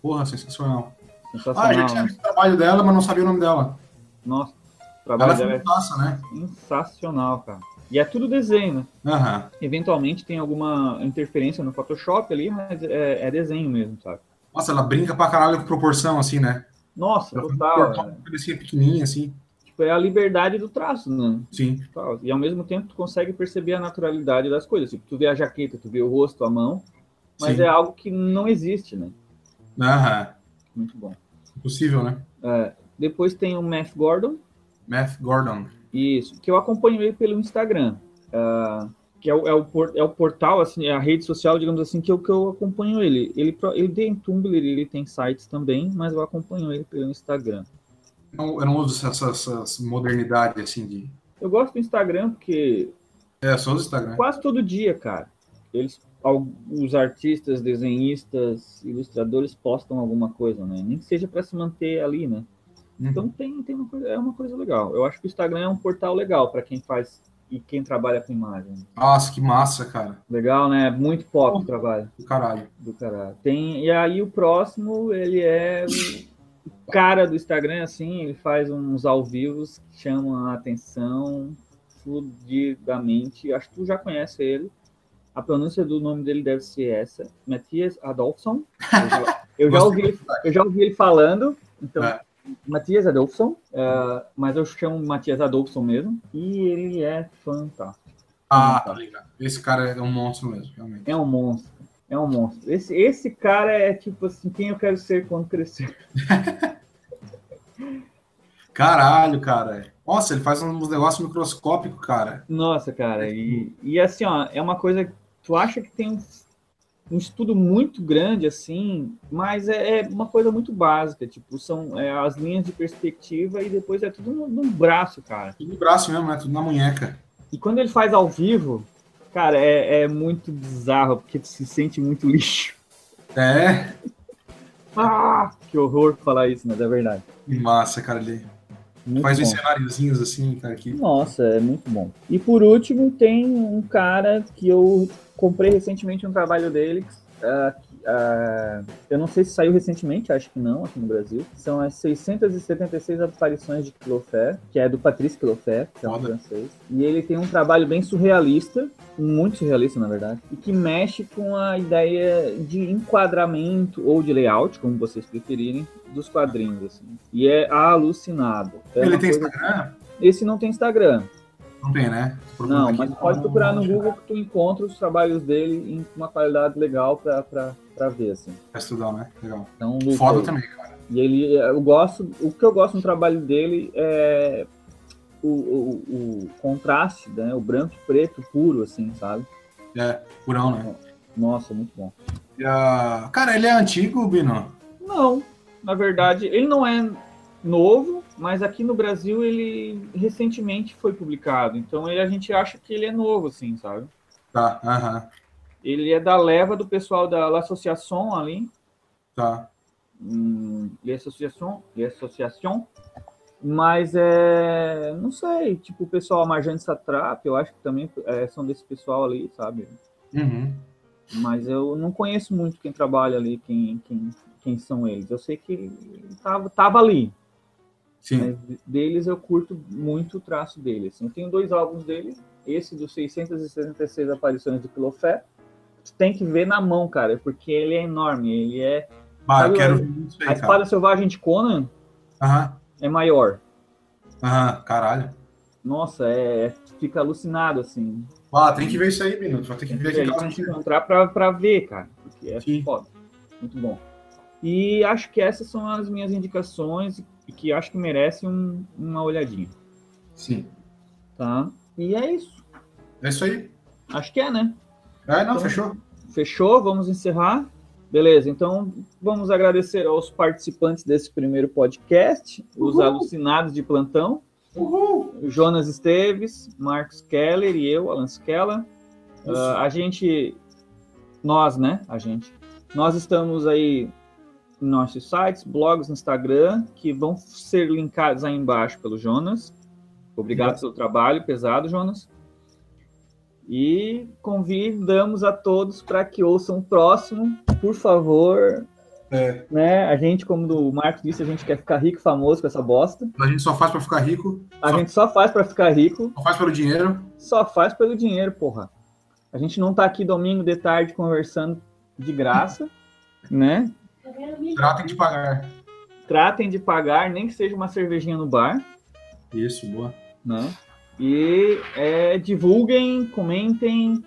Porra, sensacional. Ah, Sensacional. já tinha visto o trabalho dela, mas não sabia o nome dela. Nossa, o Ela trabalho é dela é né? sensacional, cara. E é tudo desenho, né? Aham. Eventualmente tem alguma interferência no Photoshop ali, mas é, é desenho mesmo, sabe? Nossa, ela brinca pra caralho com proporção, assim, né? Nossa, Ela total. uma cabecinha pequenininha, assim. Tipo, é a liberdade do traço, né? Sim. E ao mesmo tempo tu consegue perceber a naturalidade das coisas. Tipo, tu vê a jaqueta, tu vê o rosto, a mão, mas Sim. é algo que não existe, né? Aham. Muito bom. Impossível, né? É, depois tem o Matt Gordon, Matt Gordon. Isso, que eu acompanho ele pelo Instagram. ah, que é o, é, o é o portal, assim, é a rede social, digamos assim, que eu, que eu acompanho ele. Ele, ele tem Tumblr, ele tem sites também, mas eu acompanho ele pelo Instagram. Eu não, eu não uso essa, modernidade, assim, de... Eu gosto do Instagram porque É, só uso Instagram. quase todo dia, cara, eles, os artistas, desenhistas, ilustradores postam alguma coisa, né? Nem que seja para se manter ali, né? Uhum. Então tem, tem uma coisa, é uma coisa legal. Eu acho que o Instagram é um portal legal para quem faz e quem trabalha com imagem. Nossa, que massa, cara. Legal, né? Muito pop o trabalho Do caralho. do caralho. Tem, e aí o próximo, ele é o cara do Instagram, assim, ele faz uns ao vivos que chamam a atenção fluidamente. Acho que tu já conhece ele. A pronúncia do nome dele deve ser essa, Matthias Adolfsson. Eu já, eu já ouvi, ele- eu já ouvi ele falando, então É. Matthias Adolfsson, eh, mas eu chamo Matthias Adolfsson mesmo, e ele é fantástico. Ah, tá ligado. Esse cara é um monstro mesmo, realmente. É um monstro. É um monstro. Esse, esse cara é tipo assim, quem eu quero ser quando crescer. Caralho, cara. Nossa, ele faz uns negócios microscópicos, cara. Nossa, cara. E, e assim, ó, é uma coisa. Tu acha que tem um, um estudo muito grande, assim, mas é, é uma coisa muito básica. Tipo, são é, as linhas de perspectiva e depois é tudo no, no braço, cara. Tudo no braço mesmo, né? Tudo na munheca. E quando ele faz ao vivo, cara, é, é muito bizarro, porque tu se sente muito lixo. É, Ah, que horror falar isso, mas é verdade. que massa, cara. Ele Muito faz bom. uns cenáriozinhos assim, cara, que Nossa, é muito bom. E por último, tem um cara que eu comprei recentemente um trabalho dele. ah, ah, eu não sei se saiu recentemente, acho que não, aqui no Brasil. São as 676 aparições de Quilofé, que é do Patrice Quilofé, que é um Foda. francês. E ele tem um trabalho bem surrealista, muito surrealista, na verdade, e que mexe com a ideia de enquadramento ou de layout, como vocês preferirem, dos quadrinhos. Assim. E é alucinado. É Ele tem Instagram? Esse não tem Instagram. Não tem, né? Não, mas pode procurar no Google que tu encontra os trabalhos dele em uma qualidade legal pra, pra, pra ver, assim. Pra estudar, né? Legal. Então, Foda também, cara. E ele, eu gosto, o que eu gosto no trabalho dele é o, o, o contraste, né? O branco e preto puro, assim, sabe? É, purão, né? Nossa, muito bom. Ah, Cara, ele é antigo, Bino? Não, na verdade, ele não é novo, mas aqui no Brasil ele recentemente foi publicado. Então ele, a gente acha que ele é novo, assim, sabe? Tá, aham, Ele é da leva do pessoal da L'Association ali, tá. hum, l'association, l'association, mas é, não sei, tipo o pessoal Marjane Satrap, eu acho que também é, são desse pessoal ali, sabe? Uhum. Mas eu não conheço muito quem trabalha ali, quem, quem, quem são eles. Eu sei que tava, tava ali, Sim. mas deles eu curto muito o traço dele. Assim. Eu tenho dois álbuns dele, esse dos 666 aparições de Quilofé, tu tem que ver na mão, cara, porque ele é enorme, ele é Bah, eu quero ver isso aí, a espada selvagem de Conan Aham, é maior. aham, caralho. Nossa, é, fica alucinado, assim. Ah, tem que ver isso aí. Tu vai ter que Tem ver que aqui em casa. a gente- encontrar pra, pra ver, cara. Porque é Sim. foda. Muito bom. E acho que essas são as minhas indicações e que acho que merecem um- uma olhadinha, Sim. tá? E é isso. É isso aí. Acho que é, né? É, não, então, fechou. Fechou, vamos encerrar. Beleza, então vamos agradecer aos participantes desse primeiro podcast, Uhul. os alucinados de plantão. Uhul. Jonas Esteves, Marcos Keller e eu, Alan Skella. Uh, a gente, nós, né? A gente. Nós estamos aí em nossos sites, blogs, Instagram, que vão ser linkados aí embaixo pelo Jonas. Obrigado pelo trabalho pesado, Jonas. E convidamos a todos para que ouçam o próximo, por favor. É. Né? A gente, como o Marcos disse, a gente quer ficar rico famoso com essa bosta. A gente só faz para ficar rico. A só... gente só faz para ficar rico. Só faz pelo dinheiro. Só faz pelo dinheiro, porra. A gente não tá aqui domingo de tarde conversando de graça, né? Tratem de pagar. Tratem de pagar, nem que seja uma cervejinha no bar. Isso, boa. Né? E é, divulguem, comentem.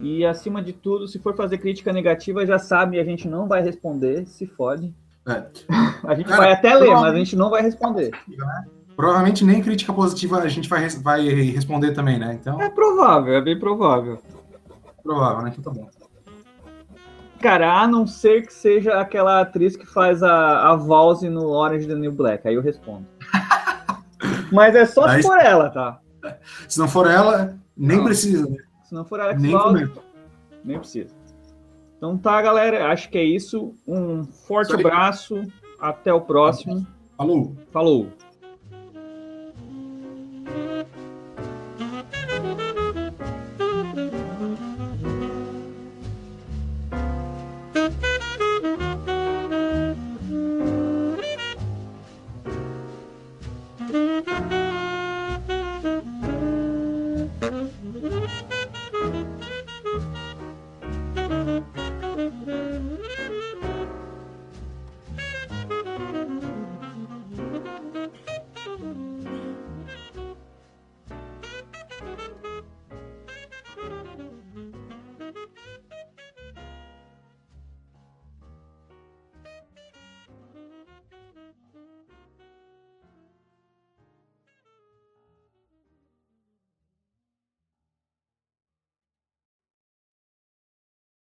E acima de tudo, se for fazer crítica negativa, já sabe, a gente não vai responder, se fode. É. A gente Cara, vai até ler, mas a gente não vai responder. Provavelmente nem crítica positiva a gente vai, vai responder também, né? Então... É provável, é bem provável. Provável, né? Então tá bom. Cara, a não ser que seja aquela atriz que faz a, a Valse no Orange the New Black, aí eu respondo. Mas é só se for ela, tá? Se não for ela, nem não. precisa. Se não for ela que nem fala, nem precisa. Então tá, galera. Acho que é isso. Um forte abraço. Até o próximo. Falou. Falou.